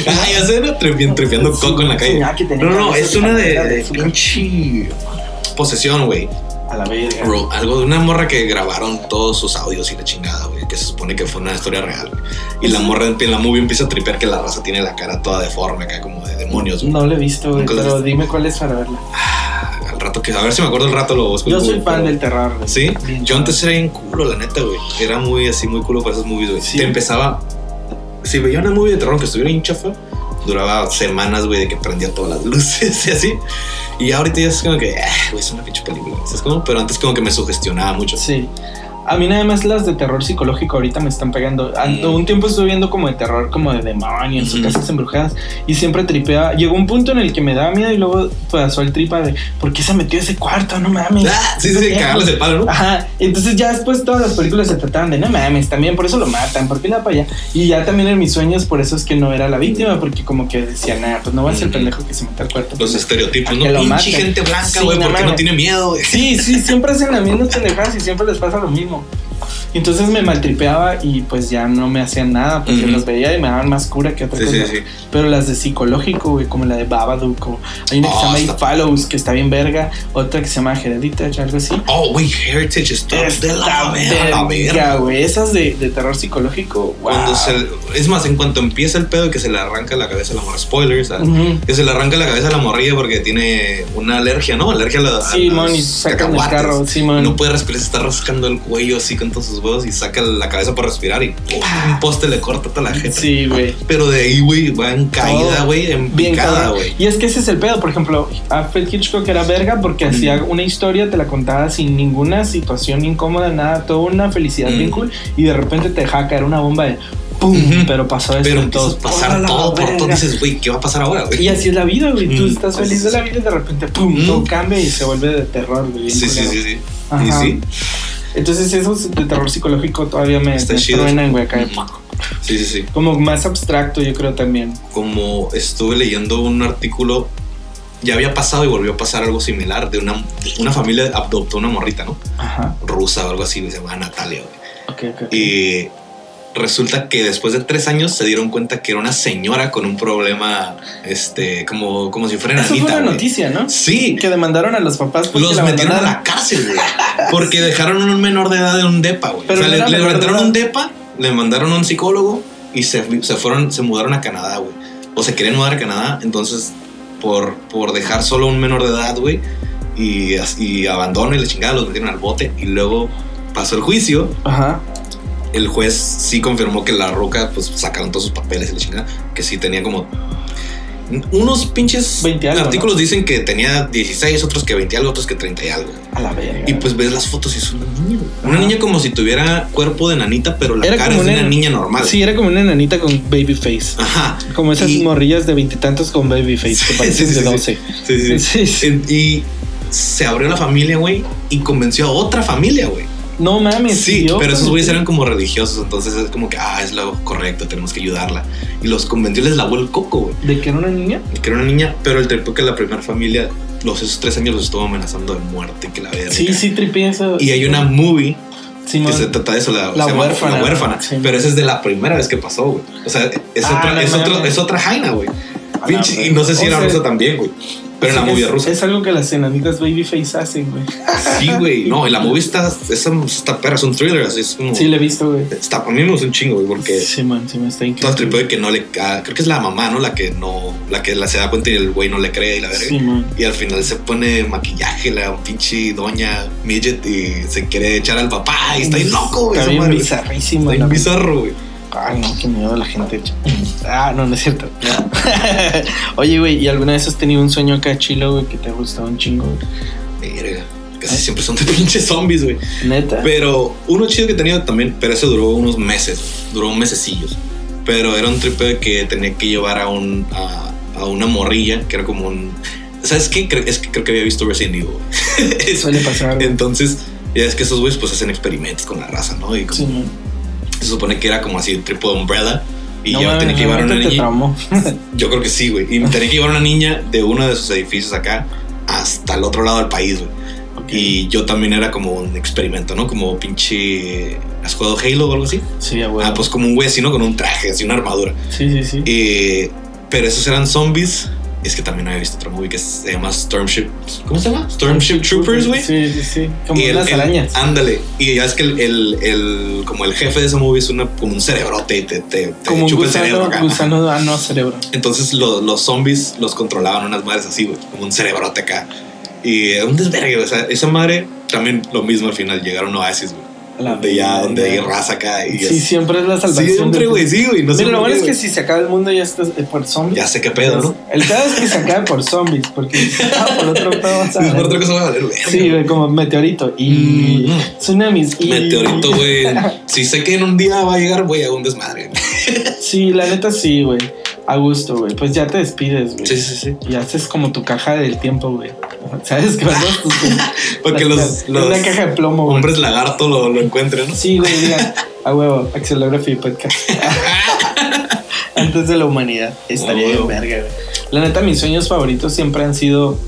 Ay, ya ¿no? Tripi- tripeando coco en la calle. ah, No, no, es una de, de pinche posesión, güey. A la verga. Bro, algo de una morra que grabaron todos sus audios y la chingada, güey. Que se supone que fue una historia real. Y la morra en la movie empieza a tripear que la raza tiene la cara toda deforme acá, como de demonios, güey. No lo he visto, güey, pero visto. dime cuál es para verla. Ah, al rato que, a ver si me acuerdo el rato lo busco. Yo soy fan del terror. güey. Sí, Bien yo antes era bien culo, la neta, güey. Era muy así, muy culo para esas movies, güey. Sí. Te empezaba. Si veía una movie de terror que estuviera bien chafa, duraba semanas, güey, de que prendía todas las luces y así. Y ahorita ya es como que, ah, güey, es una pinche película. ¿Sabes cómo? Pero antes como que me sugestionaba mucho. Sí. A mí nada más las de terror psicológico ahorita me están pegando. Ando-. Un tiempo estuve viendo como de terror, como de demonios, o Ujú. casas embrujadas, y siempre tripeaba. Llegó un punto en el que me daba miedo y luego pasó el tripa de ¿por qué se metió ese cuarto? No mames. Ah, sí, sí, sí, cagarles el palo, ¿no? Ajá, entonces ya después todas las películas se trataban de no mames, también por eso lo matan, ¿por qué la para allá? Y ya también en mis sueños, por eso es que no era la víctima, porque como que decía, nah, pues no va a ser el pendejo que se mete al cuarto. Los estereotipos, ¿no? Pinche gente blanca, güey, porque no tiene miedo. Sí, sí, siempre hacen las mismas pendejadas y siempre les pasa lo mismo. Oh. Entonces me maltripeaba y pues ya no me hacían nada porque Ujú. los veía y me daban más cura que otra Sí, sí, cosa. sí. Pero las de psicológico, güey, como la de Babadook, o hay una que Oh, se llama It está- Follows, que está bien verga, otra que se llama Hereditary, algo así. Oh, güey, Heritage está de la verga, güey. Esas de, de terror psicológico, wow. Cuando se, es más, en cuanto empieza el pedo que se le arranca la cabeza a la morra, spoilers, ¿sabes? Ujú. que se le arranca la cabeza a la morrilla porque tiene una alergia, ¿no? Alergia a la Simón, y sacan el carro, Simón. No puede respirar, se está rascando el cuello así con todos sus huevos y saca la cabeza para respirar y ¡pum! un poste le corta toda la gente. Sí, güey. Pero de ahí, güey, va en caída, Todo güey, en Bien picada, güey. Y es que ese es el pedo. Por ejemplo, Alfred Hitchcock era verga porque Mm. hacía una historia, te la contaba sin ninguna situación incómoda, nada, toda una felicidad Mm. bien cool. Y de repente te dejaba caer una bomba de ¡pum! Pero pasó esto Pero a pasar ¡Hola, todo por todo. Dices, güey, ¿qué va a pasar ahora, güey? Y así es la vida, güey. Tú Mm. estás feliz de la vida y de repente ¡pum! Mm. Todo cambia y se vuelve de terror, güey. Sí, sí, sí, sí. Sí, Entonces esos de terror psicológico todavía me, Está me chido. truenan, güey, acá sí, sí, sí. Como más abstracto, yo creo también. Como estuve leyendo un artículo, ya había pasado y volvió a pasar algo similar de una, una familia adoptó una morrita, ¿no? Ajá. Rusa o algo así, se llama Natalia, güey. Ok, ok. ok. Y resulta que después de tres años se dieron cuenta que era una señora con un problema, este, como, como si fuera Eso fue una noticia, ¿no? Sí, Que demandaron a los papás los la metieron a la cárcel, güey. Porque dejaron a un menor de edad en un depa, güey. O sea, le, le un depa, le mandaron a un psicólogo y se, se fueron, se mudaron a Canadá, güey. O se querían mudar a Canadá, entonces por, por dejar solo a un menor de edad, güey, y, y abandono y la chingada, los metieron al bote y luego pasó el juicio Ajá. El juez sí confirmó que la roca, pues sacaron todos sus papeles y la chingada, que sí tenía como. Unos pinches 20 algo, artículos dicen que tenía 16, otros que 20 algo, otros que 30 y algo. A la verga. Y pues ves las fotos y es una niña. Una niña como si tuviera cuerpo de nanita, pero la Era cara es de una- una niña normal. Sí, era como una enanita con baby face. Ajá. Como esas Y- morrillas de veintitantos con baby face, que Sí, parecen sí, de sí, 12. Sí, sí. Sí, Y se abrió la familia, güey, y convenció a otra familia, güey. No mames. Sí, pero esos güeyes eran como religiosos, entonces es como que, ah, es lo correcto, tenemos que ayudarla. Y los convenció, les lavó el coco, güey. ¿De que era una niña? que era una niña, pero el tripeo que la primera familia, los esos tres años los estuvo amenazando de muerte, que la verga. Sí, sí, tripié eso. Y hay una movie que se trata de eso, la, La huérfana. La huérfana. Sí. Pero esa es de la primera vez que pasó, güey. O sea, es, Ah, otra, es, otro- es otra jaina, güey. Y no sé si era rusa también, güey. Pero en la es- movie rusa. Es algo que las enanitas babyface hacen, güey. Sí, güey. No, en la movie está, esa, esta perra es un thriller, así es como. Sí, le he visto, güey. está, a mí me gusta un chingo, güey, porque Sí, man, sí me está todo el increíble. tripeo de que no le. ah, creo que es la mamá, ¿no? La que no. La que la se da cuenta y el güey no le cree y la verga. Sí, man. Y al final se pone maquillaje, la pinche doña midget y se quiere echar al papá y está ahí loco, güey. Está bien bizarrísimo. Está bien la- bizarro, güey. Ay, no, qué miedo la gente. Ah, no, no es cierto. Oye, güey, ¿y alguna vez has tenido un sueño acá chilo, güey, que te ha gustado un chingo? Verga. Casi siempre son de pinches zombies, güey. Neta. Pero uno chido que he tenido también, pero ese duró unos meses, duró un mesecillos. Pero era un tripeo de que tenía que llevar a, un, a, a una morrilla, que era como un... ¿Sabes qué? Es que creo que había visto Resident Evil. Suele pasar. Entonces, ya es que esos güeyes pues hacen experimentos con la raza, ¿no? Y como- Sí. Se supone que era como así, tipo de umbrella. Y No yo mames, tenía que llevar a una niña. Yo creo que sí, güey. Y tenía que llevar a una niña de uno de sus edificios acá hasta el otro lado del país, güey. Ok. Y yo también era como un experimento, ¿no? Como pinche. ¿Has jugado Halo o algo así? Sí, huevo. Ah, pues como un güey así, ¿no? Con un traje, así una armadura. Sí, sí, sí. Eh, pero esos eran zombies. Es que también había visto otra movie que se llama Stormship. ¿Cómo se llama? Stormship Troopers, güey. Sí, sí, sí. Como Y el- unas el- arañas. Ándale. Y ya es que el, el, el- como el jefe de esa movie es una, como un cerebrote y te, te, te como un chupa el cerebro gusano, acá. gusano ah, no, cerebro. Entonces lo- los zombies los controlaban unas madres así, güey, como un cerebrote acá. Y un desvergue, o sea, esa madre también lo mismo al final, llegaron a Oasis, güey. La donde ya, donde hay raza acá. Y Sí, es- siempre es la salvación. siempre, güey, sí, güey. No Mira, lo por bueno es que güey. si se acaba el mundo ya estás eh, por zombies. Ya sé qué pedo, ¿no? El pedo es que se acabe por zombies, porque si se acaba por otro pedo vas a por ver. otra cosa va a valer, verga. Sí, güey, como meteorito y Mm. tsunamis. Y... Meteorito, güey. Si sé que en un día va a llegar, voy a un desmadre. Sí, la neta sí, güey. A gusto, güey. Pues ya te despides, güey. Sí, sí, sí. Y haces como tu caja del tiempo, güey. ¿Sabes qué? Guardas tus- Para que las- los, los Una caja de plomo, güey. hombres lagarto lo, lo encuentren, ¿no? Sí, güey, digan, a huevo, Axelography Podcast. Antes de la humanidad. Estaría bien verga, güey. La neta, mis sueños favoritos siempre han sido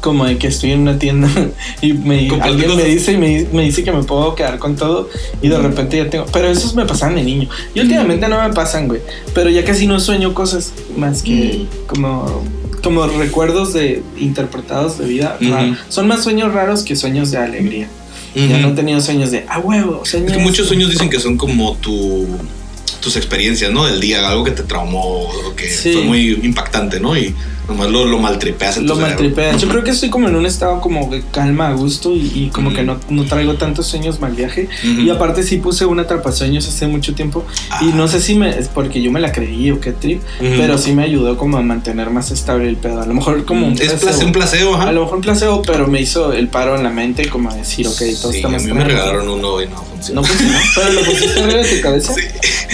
como de que estoy en una tienda y me, alguien me dice y me, me dice que me puedo quedar con todo y de repente ya tengo... Pero esos me pasaban de niño. Y últimamente no me pasan, güey. Pero ya casi no sueño cosas más que como... Como recuerdos de interpretados de vida. Son más sueños raros que sueños de alegría. Ya Ujú. no he tenido sueños de, ah, huevo, sueños. Es que muchos sueños dicen que son como tu, tus experiencias, ¿no? Del día, algo que te traumó, que Sí. fue muy impactante, ¿no? Y nomás lo, lo maltripeas en Lo maltripeas. Yo creo que estoy como en un estado como de calma, a gusto y, y como Mm. que no, no traigo tantos sueños mal viaje. Ujú. Y aparte sí puse una atrapasueños hace mucho tiempo y Ah. no sé si me es porque yo me la creí o qué trip, Ujú. pero sí me ayudó como a mantener más estable el pedo. A lo mejor como un es placebo. place- un placebo, ajá. A lo mejor un placebo, pero me hizo el paro en la mente como a decir, ok, todo Sí, está a más mí me regalaron uno y no funcionó. No funcionó, pero lo pusiste arriba de tu cabeza Sí.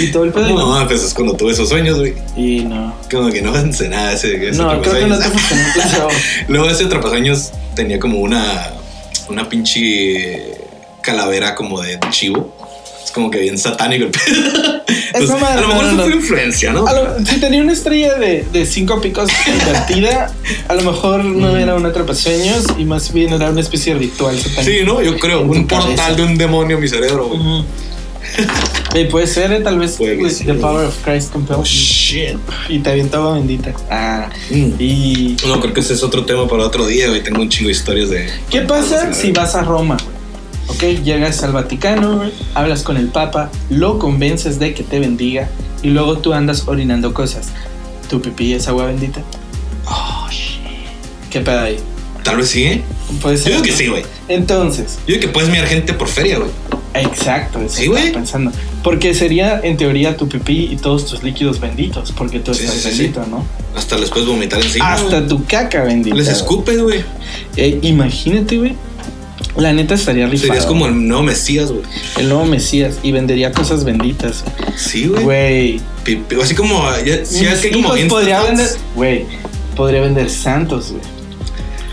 y todo el pedo. y no. No, pues es cuando tuve esos sueños, güey. Y no. Como que no pensé nada ese, ese No, creo que no te placebo. Luego ese atrapasueños tenía como una, una pinche calavera como de chivo. Es como que bien satánico el pedo. Entonces, madre, a lo mejor no, eso fue influencia, ¿no? Lo- si tenía una estrella de, de cinco picos invertida, a lo mejor no era un atrapasueños y más bien era una especie de ritual satánico. Sí, ¿no? Yo creo. Un cabeza. portal de un demonio en mi cerebro, güey. Y puede ser, eh, tal vez Puede sí. The Power of Christ compels Oh, shit. y te avienta agua bendita. Ah, Mm. y No, creo que ese es otro tema para otro día, güey. Tengo un chingo de historias de. ¿qué pasa si vas a Roma? Ok, llegas al Vaticano, hablas con el Papa, lo convences de que te bendiga y luego tú andas orinando cosas. ¿Tu pipí es agua bendita? Oh, shit. ¿Qué pedo ahí? Tal vez sí, Puede Yo digo que sí, güey. Entonces, Yo digo que puedes mirar gente por feria, güey. exacto, eso Sí, güey. pensando. Porque sería en teoría tu pipí y todos tus líquidos benditos, porque tú Sí, estás sí, bendito, ¿no? Hasta les puedes vomitar encima. Hasta tu caca bendita. Les escupes, güey. Eh, imagínate, güey. La neta estaría rifado. Serías como el nuevo Mesías, güey. el nuevo Mesías y vendería cosas benditas. Sí, güey. Güey. Así como. Ya, mis es que como podría vender. Güey. Podría vender santos, güey.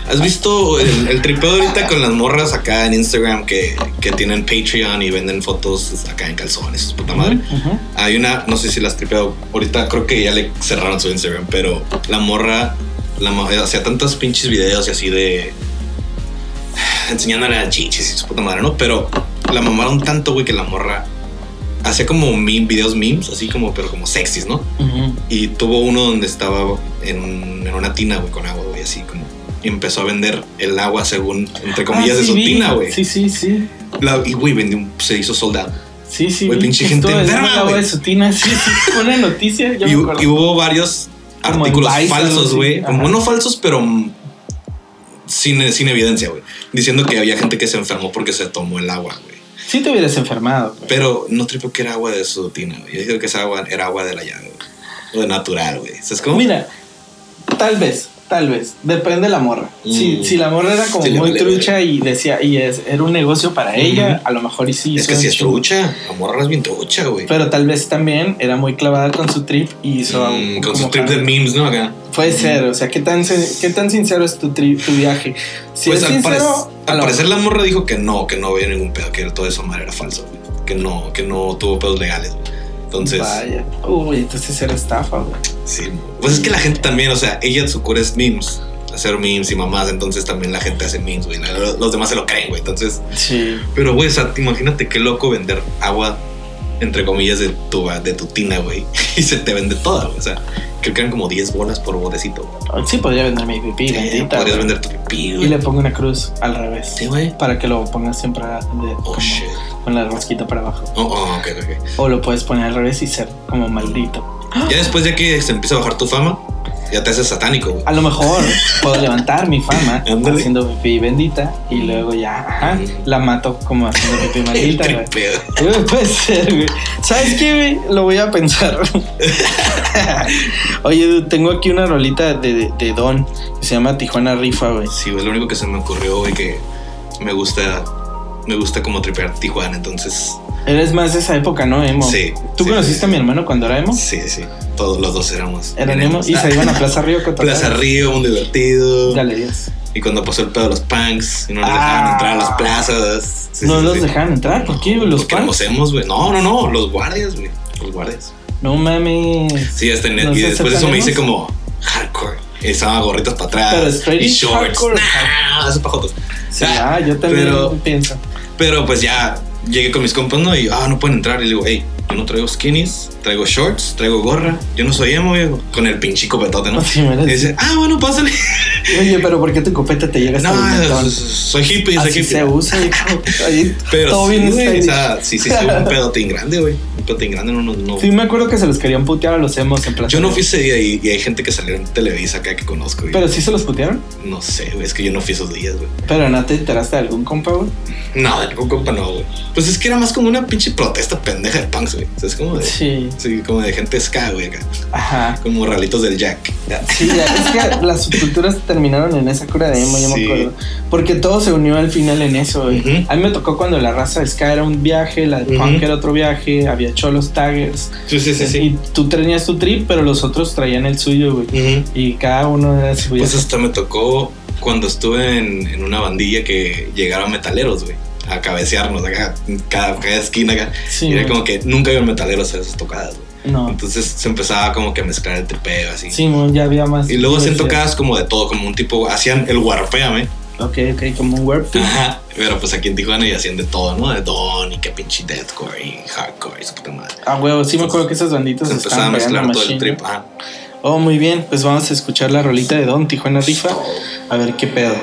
¿Has visto el, el tripeo ahorita con las morras acá en Instagram que, que tienen Patreon y venden fotos acá en calzones, su puta madre? Hay una, no sé si las tripeado, ahorita creo que ya le cerraron su Instagram, pero la morra la, mo- hacía tantos pinches videos y así de enseñándole a chichis y su puta madre, ¿no? Pero la mamaron tanto, güey, que la morra hacía como meme, videos memes, así como, pero como sexys, ¿no? Ujú. Y tuvo uno donde estaba en, en una tina, güey, con agua, güey, así como. Y empezó a vender el agua según, entre comillas, Ah, de sí su vi. tina, güey. Sí, sí, sí. La- Y, güey, vendió, un- se hizo sold out. Sí, sí. Güey, pinche gente enferma, el agua de su tina. Sí, sí. Una noticia. Yo Y, me acuerdo. y hubo varios Como artículos Vice, falsos, güey. Ajá. Como no falsos, pero sin, sin evidencia, güey. Diciendo que había gente que se enfermó porque se tomó el agua, güey. Sí te hubieras enfermado. Pero no tripo que era agua de su tina, güey. Yo digo que esa agua era agua de la llave, güey. O de natural, güey. ¿Sabes cómo? Mira, tal vez, tal vez. Depende de la morra. Si, Mm. si la morra era como Sí, muy vale trucha y decía, y es, era un negocio para ella, a lo mejor y sí. es que si es trucha. La morra es bien trucha, güey. Pero tal vez también era muy clavada con su trip y hizo Mm, con como sus trips de memes, ¿no? Acá. Puede ser, o sea, ¿qué tan, qué tan sincero es tu, tri- tu viaje? Si pues es al, sincero, al parecer la morra dijo que no, que no había ningún pedo, que todo eso madre era falso, güey. Que no, que no tuvo pedos legales, güey. Entonces, Vaya. Uy, entonces era estafa, güey. Sí. Pues es que la gente también, o sea, ella su cura es memes. Hacer memes y mamás, entonces también la gente hace memes, güey. Los demás se lo creen, güey. Entonces, Sí. pero güey, o sea, imagínate qué loco vender agua, entre comillas, de tu, de tu tina, güey. Y se te vende toda, güey. O sea, creo que eran como 10 bolas por botecito. Sí, podría vender mi pipí, Sí, bendita, podrías güey. vender tu pipí, Y güey. le pongo una cruz al revés. Sí, güey. Para que lo pongas siempre de- Oh, como shit. con la rosquita para abajo. Oh, oh, ok, ok. O lo puedes poner al revés y ser como maldito. Ya después, ya que se empieza a bajar tu fama, ya te haces satánico, güey. A lo mejor puedo levantar mi fama Ándale. haciendo pipí bendita y luego ya, ajá, la mato como haciendo pipí maldita, güey. Puede ser, güey. ¿Sabes qué, güey? Lo voy a pensar. Oye, tengo aquí una rolita de, de Don que se llama Tijuana Rifa, güey. Sí, güey, es lo único que se me ocurrió, güey, que me gusta, me gusta como tripear Tijuana, entonces, Eres más de esa época, ¿no, Emo? Sí, ¿Tú sí, conociste sí, a mi hermano cuando era Emo? sí, sí, todos los dos éramos. Eran Emo y se iban a Plaza Río Plaza Río, un divertido. Galerías. Y cuando pasó el pedo de los punks y no nos Ah. dejaban entrar a las plazas. Sí, no los dejaban entrar, ¿por qué? Los Porque punks. éramos güey. No, no, no, los guardias, güey. Los guardias. No mames. Sí, hasta en- ¿No y después de eso me hice como hardcore. Y estaba gorritos para atrás. Pero straight y shorts. hardcore. Nah, esos pajotos. Sí, ah, yo también Pero- pienso. Pero pues ya llegué con mis compas, ¿no? Y ah, no pueden entrar. Y le digo, hey, yo no traigo skinnies, traigo shorts, traigo gorra. Yo no soy emo, güey. Con el pinche copetote, ¿no? Sí, me Y dice, ah, bueno, pásale. Oye, pero ¿por qué tu copeta te llega hasta el No, mentón? soy hippie, soy Así hippie. se usa, Pero todo sí, bien güey, stylish. o sea, sí, sí, sí, un pedotín grande, güey. Un pedotín grande no, no, no. Sí, me acuerdo que se los querían putear a los emos en Plaza Yo no fui ese día y, y hay gente que salió en Televisa acá que conozco. Y Pero sí se los putearon. No sé, güey, es que yo no fui esos días, güey. Pero no te enteraste de algún compa, güey. No, de ningún compa no, güey. Pues es que era más como una pinche protesta pendeja de punks, güey. O sea, es como de. Sí. Sí. como de gente ska, güey, acá. Ajá. Como ralitos del Jack. Sí, es que las subculturas terminaron en esa cura de emo, yo me Sí. acuerdo. Porque todo se unió al final en eso, güey. Ujú. A mí me tocó cuando la raza de ska era un viaje, la de Ujú. punk era otro viaje, había cholos taggers. Sí, sí, sí, sí. Y tú tenías tu trip, pero los otros traían el suyo, güey. Ujú. Y cada uno era su Pues hasta me tocó cuando estuve en, en una bandilla que llegaron metaleros, güey. A cabecearnos acá, cada, cada esquina acá. Sí, y era como que nunca había metaleros a esas tocadas, güey. No. Entonces se empezaba como que a mezclar el tripeo así. Sí, ya había más. Y luego hacían tocadas como de todo, como un tipo, hacían el warpéame. Ok, ok, como un warp. Ajá. Pero pues aquí en Tijuana y hacían de todo, ¿no? De Don y que pinche deathcore y hardcore y su puta madre. Ah, huevo, sí me acuerdo que esas banditas Se empezaba a mezclar todo el machine, trip. ¿no? Ajá. Oh, muy bien, pues vamos a escuchar la rolita de Don Tijuana Rifa. A ver qué pedo.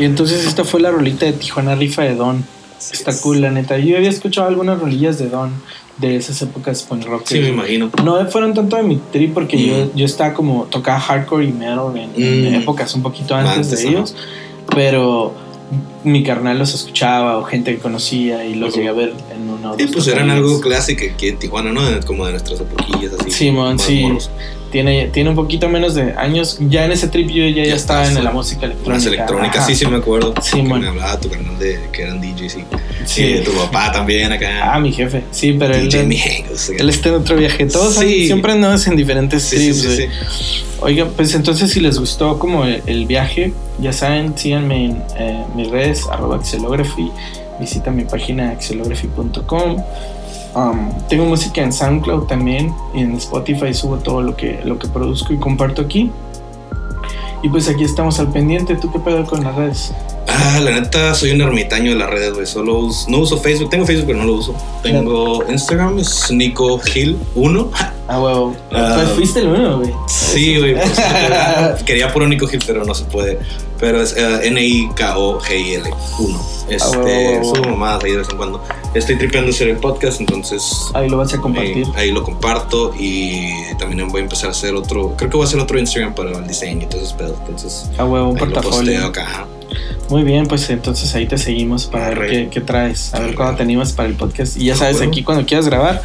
Y entonces esta fue la rolita de Tijuana Rifa de Don. Está cool, la neta. Yo había escuchado algunas rolillas de Don de esas épocas punk rock. Sí, me imagino. No fueron tanto de mi trip porque Mm. yo, yo estaba como tocaba hardcore y metal en, en Mm. épocas un poquito antes, Antes, de ellos. Pero mi carnal los escuchaba o gente que conocía y los llegué a ver en una o Sí, pues eran algo clásico aquí en Tijuana, ¿no? Como de nuestras epoquillas así. Simón, sí. morros. Tiene, tiene un poquito menos de años. Ya en ese trip yo ya, ya Ya estaba en la música electrónica. Más electrónica, Ajá. sí, sí me acuerdo. Sí, que me hablaba tu canal de que eran DJs y, Sí. y de tu papá también acá. Ah, mi jefe. Sí, pero él, DJ él, Mijengos. él está en otro viaje. Todos Sí. siempre andamos en diferentes Sí, trips, sí. Oiga, pues entonces si les gustó como el, el viaje, ya saben, síganme en eh, mis redes, arroba visita mi página axelography.com. Um, tengo música en SoundCloud también, y en Spotify subo todo lo que, lo que produzco y comparto aquí. Y pues aquí estamos al pendiente, ¿tú qué pedo con las redes? Ah, la neta, soy un ermitaño de las redes, güey. Solo us- no uso Facebook. Tengo Facebook, pero no lo uso. Tengo Instagram, es Nico Gil 1. Ah, huevo. Ah. pues fuiste el uno, güey. Sí, güey. pues, quería puro Nico Gil, pero no se puede. Pero es eh, N-I-K-O-G-I-L 1. Este, Ah, subo mamadas ahí de vez en cuando. Estoy tripeando hacer el podcast, entonces Ahí lo vas a compartir. ahí, ahí lo comparto. Y también voy a empezar a hacer otro. Creo que voy a hacer otro Instagram para el diseño y todos esos pedos. Entonces, A huevo, un ahí lo posteo portafolio. acá. Muy bien, pues entonces ahí te seguimos para ver qué, qué traes, a ver cuándo te animas para el podcast. Y ya Ah, sabes, huevo. aquí cuando quieras grabar,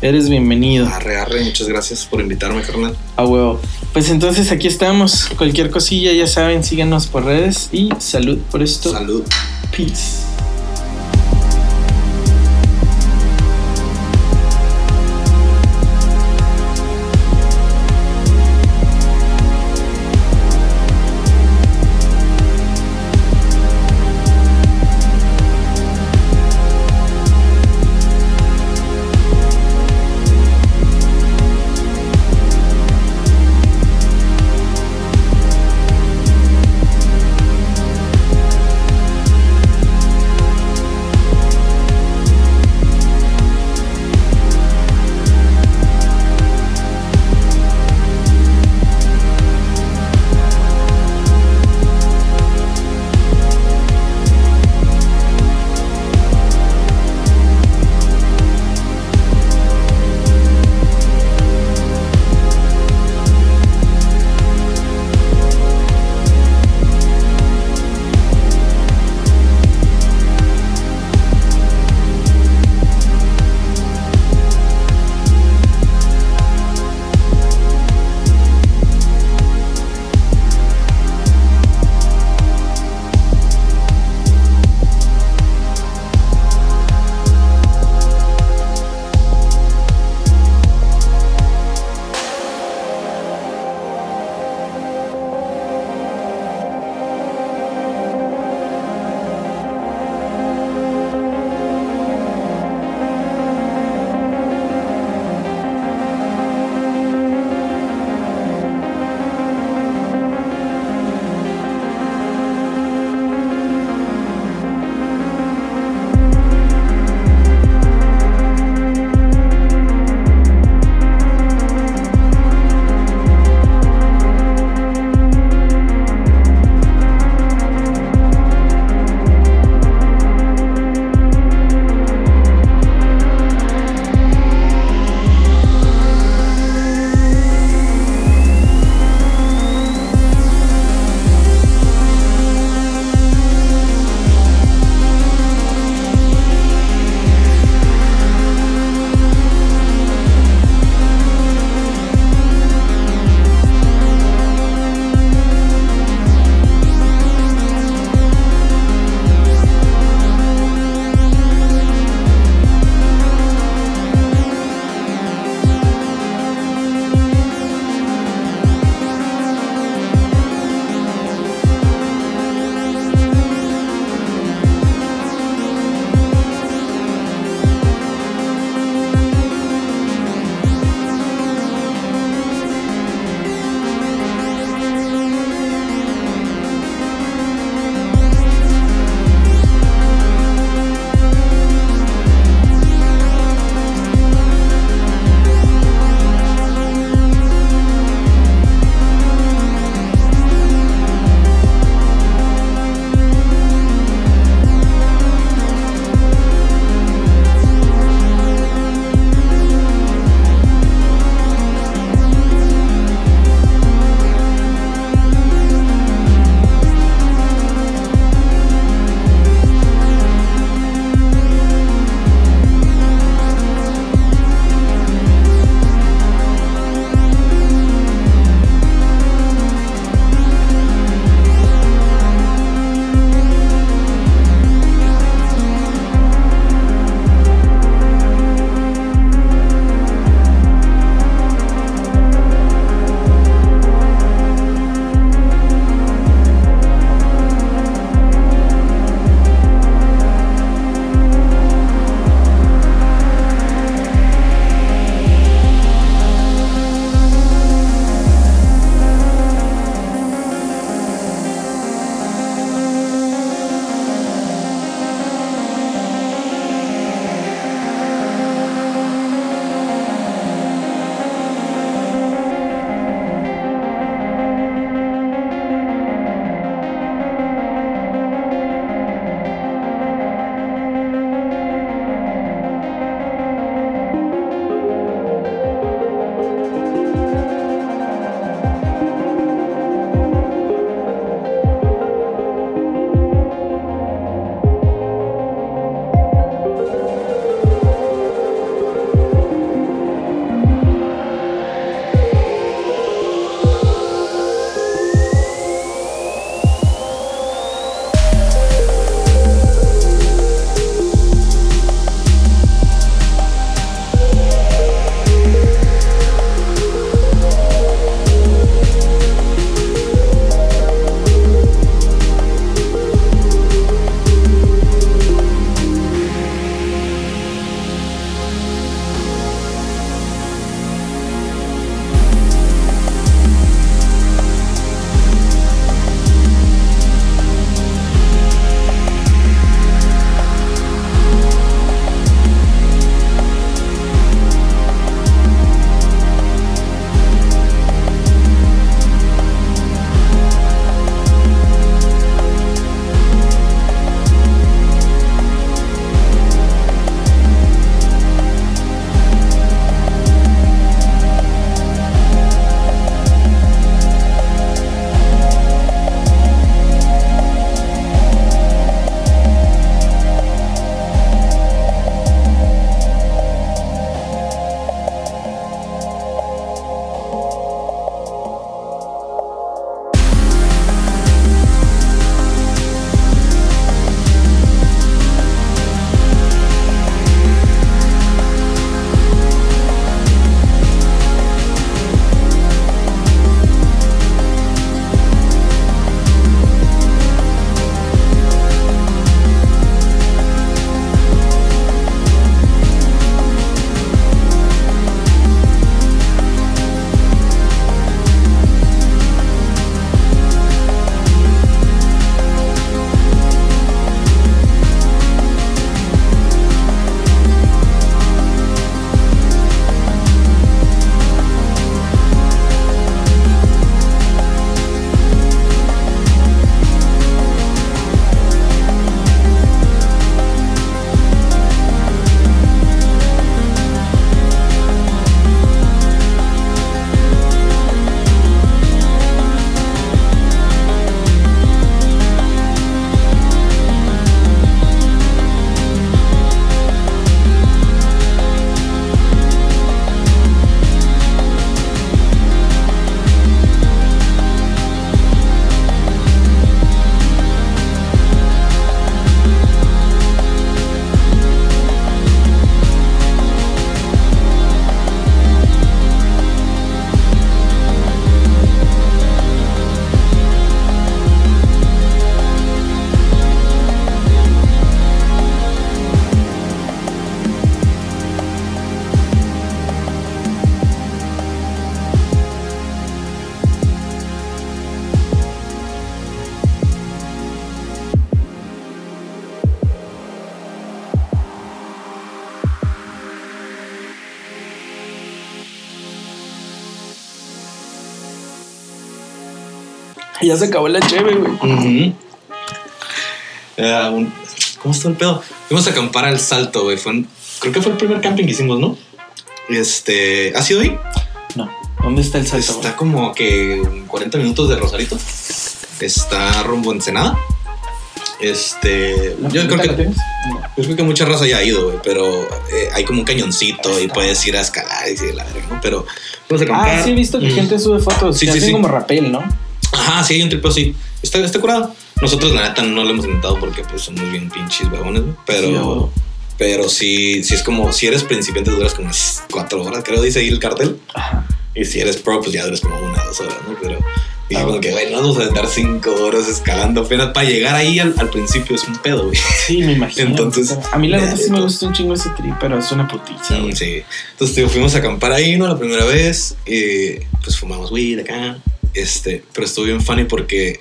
eres bienvenido. Arre, arre, muchas gracias por invitarme, carnal. A huevo. Pues entonces aquí estamos. Cualquier cosilla, ya saben, síganos por redes y salud por esto. Salud. Peace. Ya se acabó la cheve, güey. Un- ¿Cómo está el pedo? Fuimos a acampar al salto, güey. Fue un- creo que fue el primer camping que hicimos, ¿no? Este. ¿Ha sido ahí? No. ¿Dónde está el salto? Está como que 40 minutos de Rosarito. Está rumbo a Ensenada. Este. Yo creo ¿La que. tienes? No. Yo creo que mucha raza ya ha ido, güey, pero eh, hay como un cañoncito y puedes ir a escalar y la verga, ¿no? Pero fuimos a acampar. Ah, sí, he visto que Mm. gente sube fotos. Sí, que sí, hacen sí. como rapel, ¿no? Ajá, sí, hay un tripeo así. Está, está curado. Nosotros, la neta, no lo hemos intentado porque pues somos bien pinches huevones, ¿no? Pero, Sí, pero sí, sí es como, si eres principiante duras como unas cuatro horas, creo, dice ahí el cartel. Ajá. Y si eres pro, pues ya duras como una, dos horas, ¿no? Pero dije Ah, como que, güey, no vamos a andar cinco horas escalando apenas para llegar ahí al, al principio es un pedo, güey. Sí, me imagino. Entonces, a mí la neta sí me gusta un chingo ese trip, pero es una putiza. güey. Sí. Entonces, tío, fuimos a acampar ahí, ¿no? La primera vez. Y pues fumamos weed acá. Este, pero estuvo bien funny porque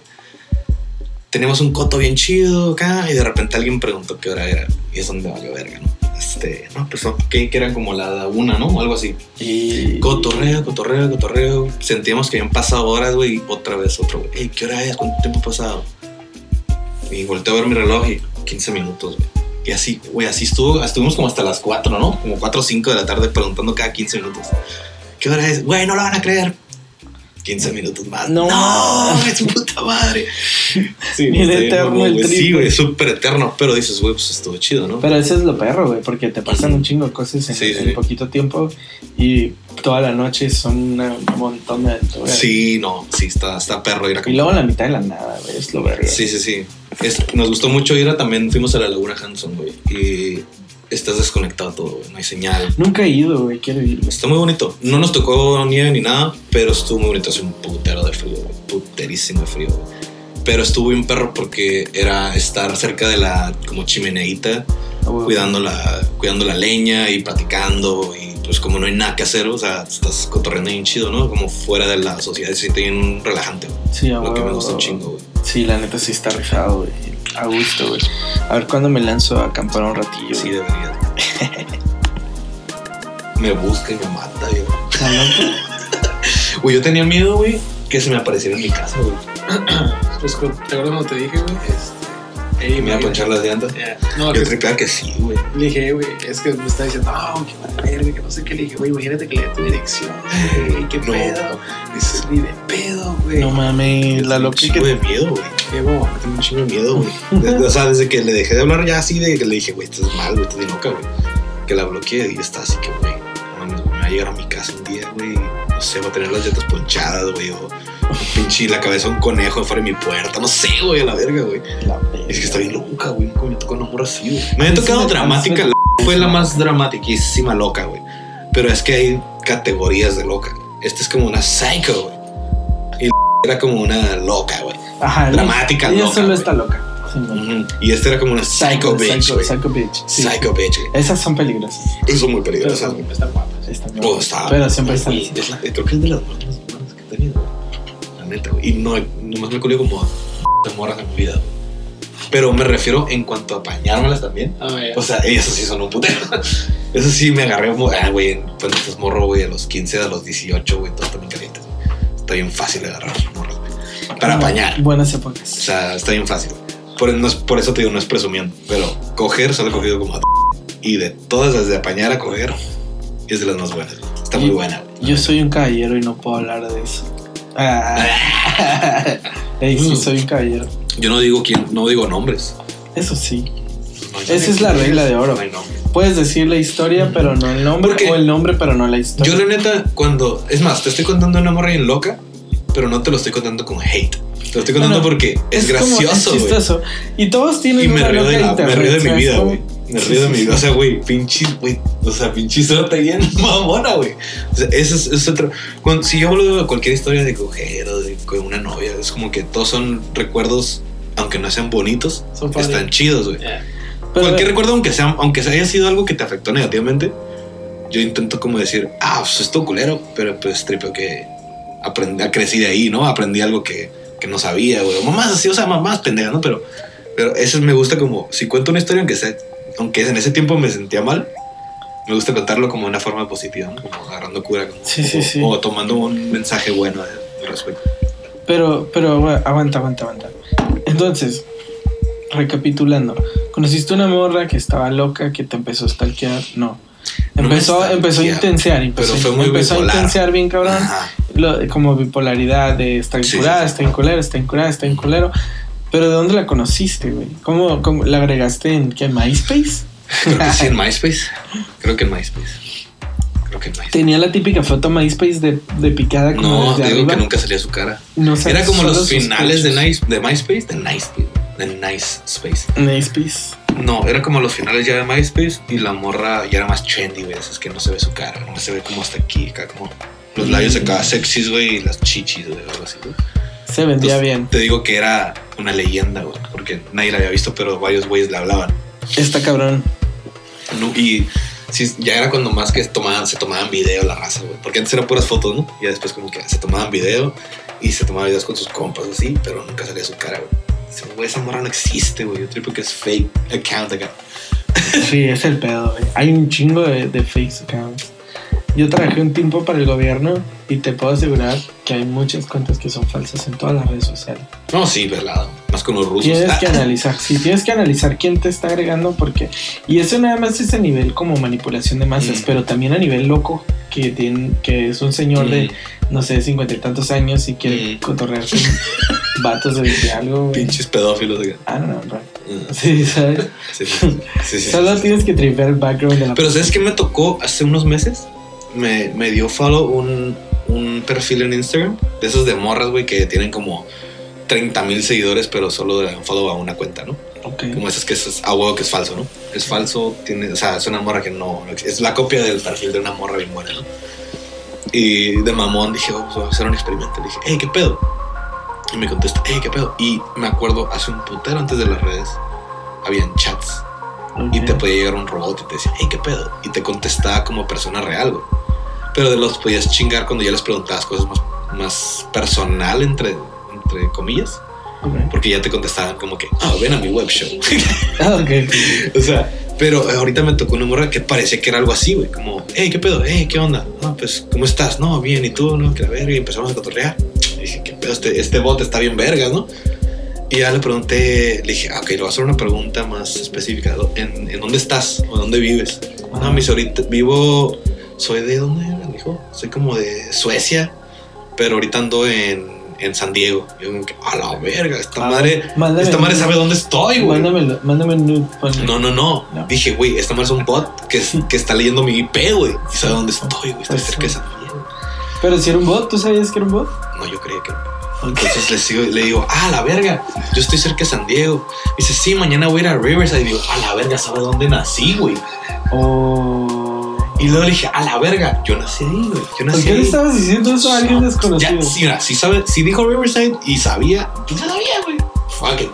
teníamos un coto bien chido acá y de repente alguien preguntó qué hora era. Y es donde valió verga, ¿no? Este, no, pues que, eran como la una, ¿no? Algo así. Y. Cotorreo, cotorreo, cotorreo. Sentíamos que habían pasado horas, güey, y otra vez otro, güey. Ey, ¿qué hora es? ¿Cuánto tiempo ha pasado? Y volteé a ver mi reloj y 15 minutos, güey. Y así, güey, así estuvo, estuvimos como hasta las 4, ¿no? Como 4 o 5 de la tarde preguntando cada 15 minutos. ¿Qué hora es? Güey, no lo van a creer. 15 minutos más. No. no es su puta madre. Sí, bien eterno el güey. Sí, güey, súper eterno. Pero dices, güey, pues estuvo chido, ¿no? Pero eso es lo perro, güey, porque te pasan un chingo de cosas en, Sí, sí, en sí. poquito tiempo y toda la noche son una- un montón de aventuras. Sí, no, sí, está, está perro ir a Y luego en la mitad de la nada, güey, es lo verga. Sí, sí, sí. Es- nos gustó mucho ir a también, fuimos a la Laguna Hanson, güey. Y estás desconectado todo, güey. No hay señal. Nunca he ido, güey, quiero ir. Está muy bonito. No nos tocó nieve ni nada, pero estuvo muy bonito. Hace un putero de frío, güey. Puterísimo de frío, güey. Pero estuvo bien perro porque era estar cerca de la como chimeneita, Ah, güey. cuidando la, cuidando la leña y platicando. Y pues como no hay nada que hacer, o sea, estás cotorreando bien chido, ¿no? Como fuera de la sociedad, se siente bien relajante, güey. Sí, a Lo que me gusta un chingo, güey. Sí, la neta sí está rifado, güey. A gusto, güey. A ver cuándo me lanzo a acampar un ratillo. Sí, güey. deberías. me busca y me mata, güey. Güey, yo tenía miedo, güey, que se me apareciera en mi casa, güey. Pues te acuerdas cuando te dije, güey, este. Ey, me iba a ponchar las llantas. ya. No, Yo que tripeaba que sí, güey. le dije, güey, es que me está diciendo, no, que vale verga, que no sé qué. Le dije, güey, imagínate que le dé tu dirección, güey, qué No. pedo. Dices, ni de pedo, güey. No mames, la Un loca chingo que. de miedo, güey. Qué bobo. Tengo un chingo de miedo, güey. O sea, desde que le dejé de hablar ya así, de que le dije, güey, estás mal, güey, estás loca, güey. Que la bloqueé y está así que, güey, no mames, me va a llegar a mi casa un día, güey. No sé, va a tener las llantas ponchadas, güey, o un pinche la cabeza de un conejo afuera de mi puerta. No sé, güey, a la verga, güey. La. Es que está bien loca, güey. Nunca me tocó una morra así, güey. Me había tocado dramática. La fue la más dramatiquísima loca, güey. Pero es que hay categorías de loca. Esta es como una psycho, güey. Y era como una loca, güey. Ajá, ella- dramática, Ella loca, solo güey. está loca. Sí, no. Ujú. Y esta era como una psycho bitch, Psycho, psycho bitch. Sí. Psycho bitch. Esas son peligrosas. Eso es muy Pero peligroso. son, están guapas. Están Oh, bien. está. Pero siempre están es la- Creo que es de las más que he tenido. La neta, güey. Y no, nomás me colé como de morras en mi vida, güey. Pero me refiero en cuanto a apañármelas también. A ver. O sea, ellas sí son un putero. Eso sí me agarré como, ah, güey, cuando estás morro, güey, a los 15, a los 18, güey, todos bien calientes. güey. Está bien fácil agarrar morros, güey. Para apañar. Buenas O épocas. sea, está bien fácil. Por, no es- por eso te digo, no es presumiendo. Pero coger solo he cogido como a Y de todas las de apañar a coger, es de las más buenas. güey. Está muy buena. güey. Yo soy un caballero y no puedo hablar de eso. Ah. Sí, soy un caballero. Yo no digo quién, no digo nombres. Eso sí. No Esa es la regla de oro. No. Puedes decir la historia, pero no el nombre. Porque O el nombre, pero no la historia. Yo la neta, cuando... Es más, te estoy contando una morra bien loca, pero no te lo estoy contando con hate. Te lo estoy contando Bueno, porque es, gracioso, güey. Y todos tienen Y me una río, de, loca la- me río de mi ¿sabes vida, güey. Me Sí, río de sí, mi sí. vida. O sea, güey, pinche, güey. O sea, pinche suerte bien mamona, güey. O sea, eso es, es otro. Cuando, si yo hablo de cualquier historia de coger o de con una novia, es como que todos son recuerdos, aunque no sean bonitos, Son están chidos, güey. Yeah. Cualquier recuerdo, aunque sea, aunque haya sido algo que te afectó negativamente, yo intento como decir, ah, pues esto culero, pero pues tripeo que aprendí, crecí de ahí, ¿no? Aprendí algo que, que no sabía, güey. Mamás así, o sea, mamás pendejas, ¿no? Pero, pero eso me gusta como, si cuento una historia, aunque sea, aunque en ese tiempo me sentía mal, me gusta contarlo como de una forma positiva, ¿no? Como agarrando cura. como- Sí, sí, sí. O tomando un mensaje bueno al respecto. Pero, pero, bueno, aguanta, aguanta, aguanta. Entonces, recapitulando, conociste una morra que estaba loca, que te empezó a stalkear, no. No me Empezó, empezó a intensear, empezó, pero fue muy empezó a intensear bien cabrón, lo- como bipolaridad de está incurada, está inculero, está incurada, está inculero. Pero ¿de dónde la conociste, güey? ¿Cómo, cómo la agregaste en qué, MySpace? Creo que sí en MySpace. Creo que en MySpace. Creo que en MySpace. Tenía la típica foto MySpace de, de picada como No, desde digo arriba. que nunca salía su cara. No Era como los finales de, nice, de MySpace, de MySpace, de Nice Space. MySpace. No, era como los finales ya de MySpace y la morra ya era más trendy, güey. Es que no se ve su cara, no se ve como hasta aquí, acá como los labios acá sexys, güey, y las chichis, güey, algo así, güey. Se vendía Entonces, bien. Te digo que era una leyenda, güey, porque nadie la había visto, pero varios güeyes le hablaban. Está cabrón. No, y sí, ya era cuando más que tomaban, se tomaban video la raza, güey. Porque antes eran puras fotos, ¿no? Y ya después como que se tomaban video y se tomaban videos con sus compas así, pero nunca salía su cara, güey. Dice, Güey, esa morra no existe, güey. Yo tripo que es fake account acá. Sí, es el pedo, güey. Hay un chingo de, de fakes accounts. Yo trabajé un tiempo para el gobierno y te puedo asegurar que hay muchas cuentas que son falsas en todas las redes sociales. No, sí, velado. Más con los rusos. Tienes que Ah, analizar, sí, tienes que analizar quién te está agregando porque... Y eso nada más es a nivel como manipulación de masas, Mm. pero también a nivel loco, que, tiene, que es un señor de, no sé, cincuenta y tantos años y quiere Mm. cotorrear con vatos de 20 algo. Pinches pedófilos acá. Ah, no, no, no. Mm, Sí, ¿sabes? Sí, sí, sí, Solo tienes que tripear el background de la Pero ¿sabes qué me tocó hace unos meses? Me, me dio follow un, un perfil en Instagram. De esos de morras, güey, que tienen como 30 mil seguidores, pero solo le dan follow a una cuenta, ¿no? Ok. Como esas que es a huevo que es falso, ¿no? Es falso, tiene, o sea, es una morra que no, es la copia del perfil de una morra bien buena, ¿no? Y de mamón dije, oh, pues voy a hacer un experimento. Le dije, hey, ¿qué pedo? Y me contesta, hey, ¿qué pedo? Y me acuerdo, hace un putero antes de las redes, habían chats y Ok. te podía llegar un robot y te decía, hey, ¿qué pedo? Y te contestaba como persona real, güey. Pero de los podías chingar cuando ya les preguntabas cosas más, más personal, entre, entre comillas. Ok. Porque ya te contestaban como que, ah, ven a mi web show. Ah, ok. o sea, pero ahorita me tocó una morra que parecía que era algo así, güey. Como, hey, ¿qué pedo? Hey, ¿qué onda? No, pues, ¿cómo estás? No, bien, ¿y tú? No, que la verga. Y empezamos a cotorrear. Y dije, ¿qué pedo? Este, este bot está bien vergas, ¿no? Y ya le pregunté, le dije, ah, ok, le voy a hacer una pregunta más específica. ¿En, en dónde estás? ¿O dónde vives? No, me dice, ahorita vivo, soy de dónde era, me dijo, soy como de Suecia, pero ahorita ando en, en San Diego. Y yo como que, a la verga, esta Ah, madre, mándame esta madre sabe dónde estoy, güey. Mándame, mándame nude. No, no, no, No. Dije, güey, esta madre es un bot que, que está leyendo mi IP, güey. Y sabe dónde estoy, güey. Estoy Pues cerca de. San Diego. Pero si era un bot, ¿tú sabías que era un bot? No, yo creía que no. Entonces le, sigo, le digo, ah, la verga, yo estoy cerca de San Diego. Dice, sí, mañana voy a ir a Riverside. Y digo, a la verga, ¿sabe dónde nací, güey? O. Y luego le dije, a la verga, yo nací ahí, güey. Yo ¿Por nací qué le estabas diciendo eso a alguien desconocido? Ya, sí, mira, si, sabe, si dijo Riverside y sabía, yo sabía, güey. Fuck it.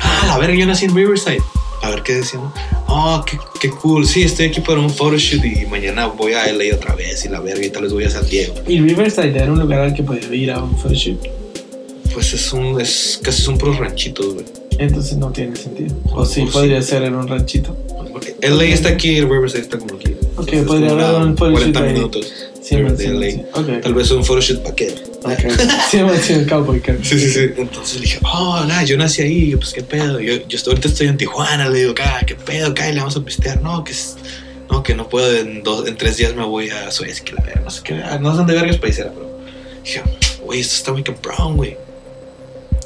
Ah, la verga, yo nací en Riverside. A ver qué decían. Oh, qué, qué cool. Sí, estoy aquí para un photoshoot y mañana voy a LA otra vez y la verga y tal vez voy a San Diego. Y Riverside era un lugar al que podía ir a un photoshoot. Pues es un, es casi son puros ranchitos, güey. Entonces no tiene sentido. O sí, O sí. podría ser en un ranchito. Porque LA está aquí, Riverside está como aquí. Ok, Entonces, podría haber un photoshoot 40 ahí. minutos Sí, man, sí, man, sí. Ok. Tal vez un photoshoot vaquero. Ok. Sí, man, sí, el cowboy. Sí, sí, sí. Entonces le dije, oh, nada, yo nací ahí, yo, pues qué pedo. Yo, yo estoy, ahorita estoy en Tijuana, le digo, ah, qué pedo, Kyle, le vamos a pistear. No, que es, no, que no puedo, en, dos, en tres días me voy a Suecia, que la verga, no sé qué, ah, no sé dónde verga es paisera, pero dije, güey, esto está muy cabrón, güey.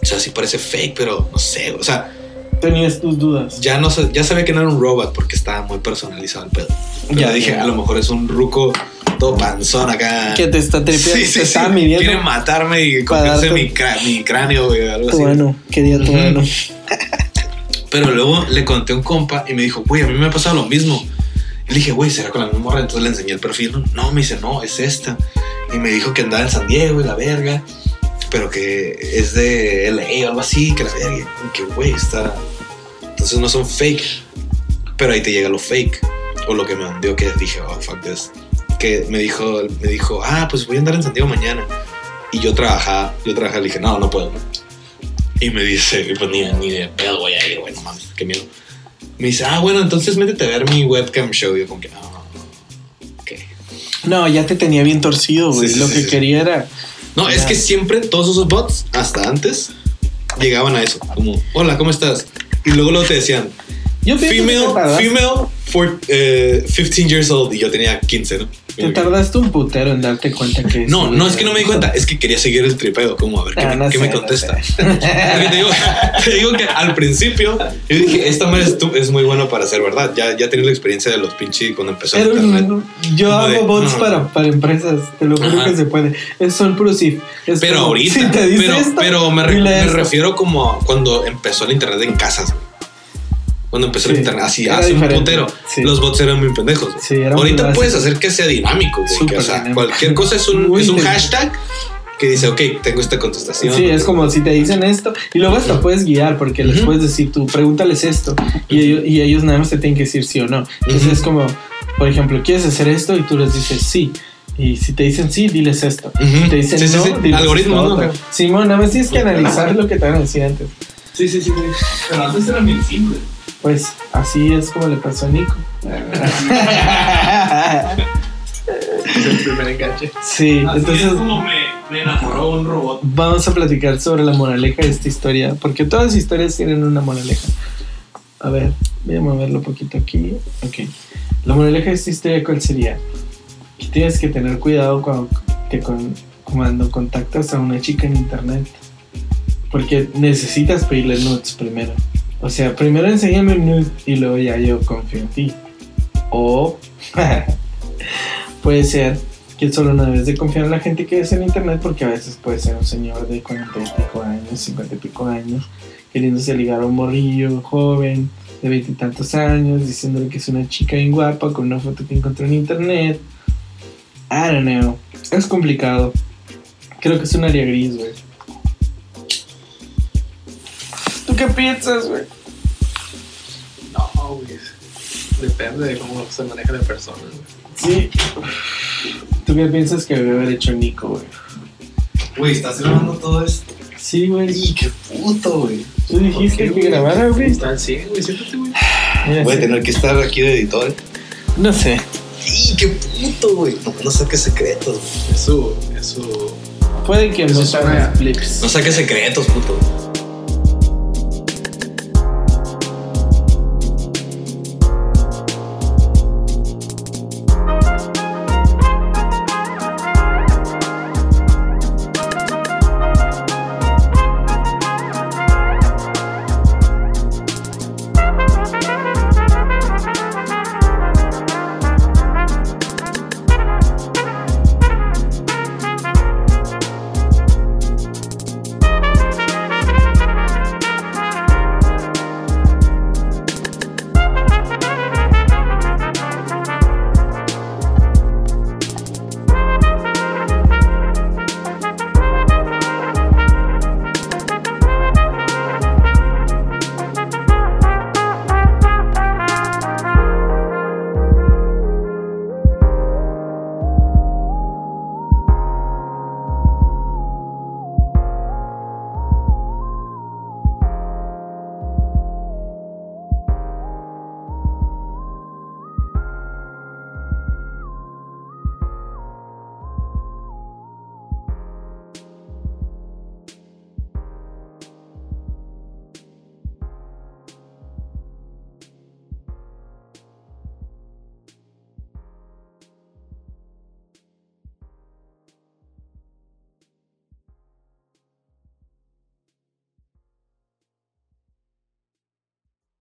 O sea, sí parece fake, pero no sé, o sea, Tenías tus dudas. ya no ya sabía que no era un robot porque estaba muy personalizado el pedo. Pero Ya, dije, ya. a lo mejor es un ruco todo panzón acá. Que te está tripeando, Sí, te sí, sí. estaba midiendo. Quiere matarme y darte- mi, cráneo, güey, algo así. mano, quería tu. Pero luego le conté a un compa y me dijo, güey, a mí me ha pasado lo mismo. Y le dije, güey, ¿será con la misma morra? Entonces le enseñé el perfil. No, No, me dice, no, es esta. Y me dijo que andaba en San Diego y la verga. Pero que es de LA o algo así, que la verga. Que, güey, está... Entonces no son fake. Pero ahí te llega lo fake. O lo que me mandó que dije, oh, fuck this. Que me dijo, me dijo, ah, pues voy a andar en San Diego mañana. Y yo trabajaba, yo trabajaba, le dije, no, no puedo. Y me dice, pues ni, ni de pedo voy a ir, güey, no mames, qué miedo. Me dice, ah, bueno, entonces métete a ver mi webcam show. Y yo como que, ah, ok. No, ya te tenía bien torcido, güey. Sí, sí, Lo sí, que quería era No, es que siempre todos esos bots, hasta antes, llegaban a eso. Como, hola, ¿cómo estás? Y luego luego te decían, Yo female, female, for, eh, 15 years old. Y yo tenía 15, ¿no? te tardaste un putero en darte cuenta que... No, no es que no me di cuenta, es que quería seguir el tripeo, como a ver qué, Ah, me, no qué sé, me no contesta. sé. Porque te, digo, te digo que al principio yo dije, esta madre es, es muy bueno para ser verdad. Ya, ya tenía la experiencia de los pinches cuando empezó Pero internet. no, yo Como de, hago bots no. para, para empresas, te lo juro Ajá. que se puede. Es, son puros if. Es Pero como, ahorita, si te dice pero, esto, pero me, re- me refiero como a cuando empezó el internet en casas. güey. Cuando empezó el Sí, internet, así hace un diferente, putero. sí. Los bots eran muy pendejos. Sí, era muy Ahorita básico. puedes hacer que sea dinámico, güey. que, o sea, dinámico. cualquier cosa es un, Muy es un hashtag que dice, ok, tengo esta contestación. Sí, es como si te dicen esto y luego hasta puedes guiar porque les puedes decir tú, pregúntales esto y ellos, y ellos nada más te tienen que decir sí o no. Entonces Ujú. es como, por ejemplo, ¿quieres hacer esto? Y tú les dices sí. Y si te dicen sí, diles esto. Ujú. Si te dicen Sí, sí, no, sí. diles Algoritmos, esto ¿no? Simón, nada más tienes que analizar lo que te van a decir antes. Sí, sí, sí. sí. Pero antes era bien simple. Pues así es como le pasó a Nico. Es el primer enganche. Sí, entonces como me, me enamoró un robot. vamos a platicar sobre la moraleja de esta historia, porque todas las historias tienen una moraleja. A ver, voy a moverlo un poquito aquí. Ok. La moraleja de esta historia, ¿cuál sería? Que tienes que tener cuidado cuando, que con- cuando contactas a una chica en internet. Porque necesitas pedirle nudes primero. O sea, primero enséñame un nude y luego ya yo confío en ti. O puede ser que solo no debes de confiar en la gente que es en internet porque a veces puede ser un señor de 40 y pico años, 50 y pico años, queriéndose ligar a un morrillo joven de veintitantos años, diciéndole que es una chica bien guapa con una foto que encontró en internet. I don't know. Es complicado. Creo que es un área gris, güey. Qué piensas, güey? No, güey. Depende de cómo se maneja la persona. güey. Sí. ¿Tú qué piensas que debe haber hecho Nico, güey? Güey, estás grabando todo esto. Sí, güey. Y qué puto, güey. Tú dijiste ¿Por que grabara, güey. Está al 100, güey. Siéntate, güey. Voy a sí. tener que estar aquí de editor. No sé. Y qué puto, güey. No, no saques secretos, güey. Es su. Es su. Puede que Eso los clips. No saques secretos, puto.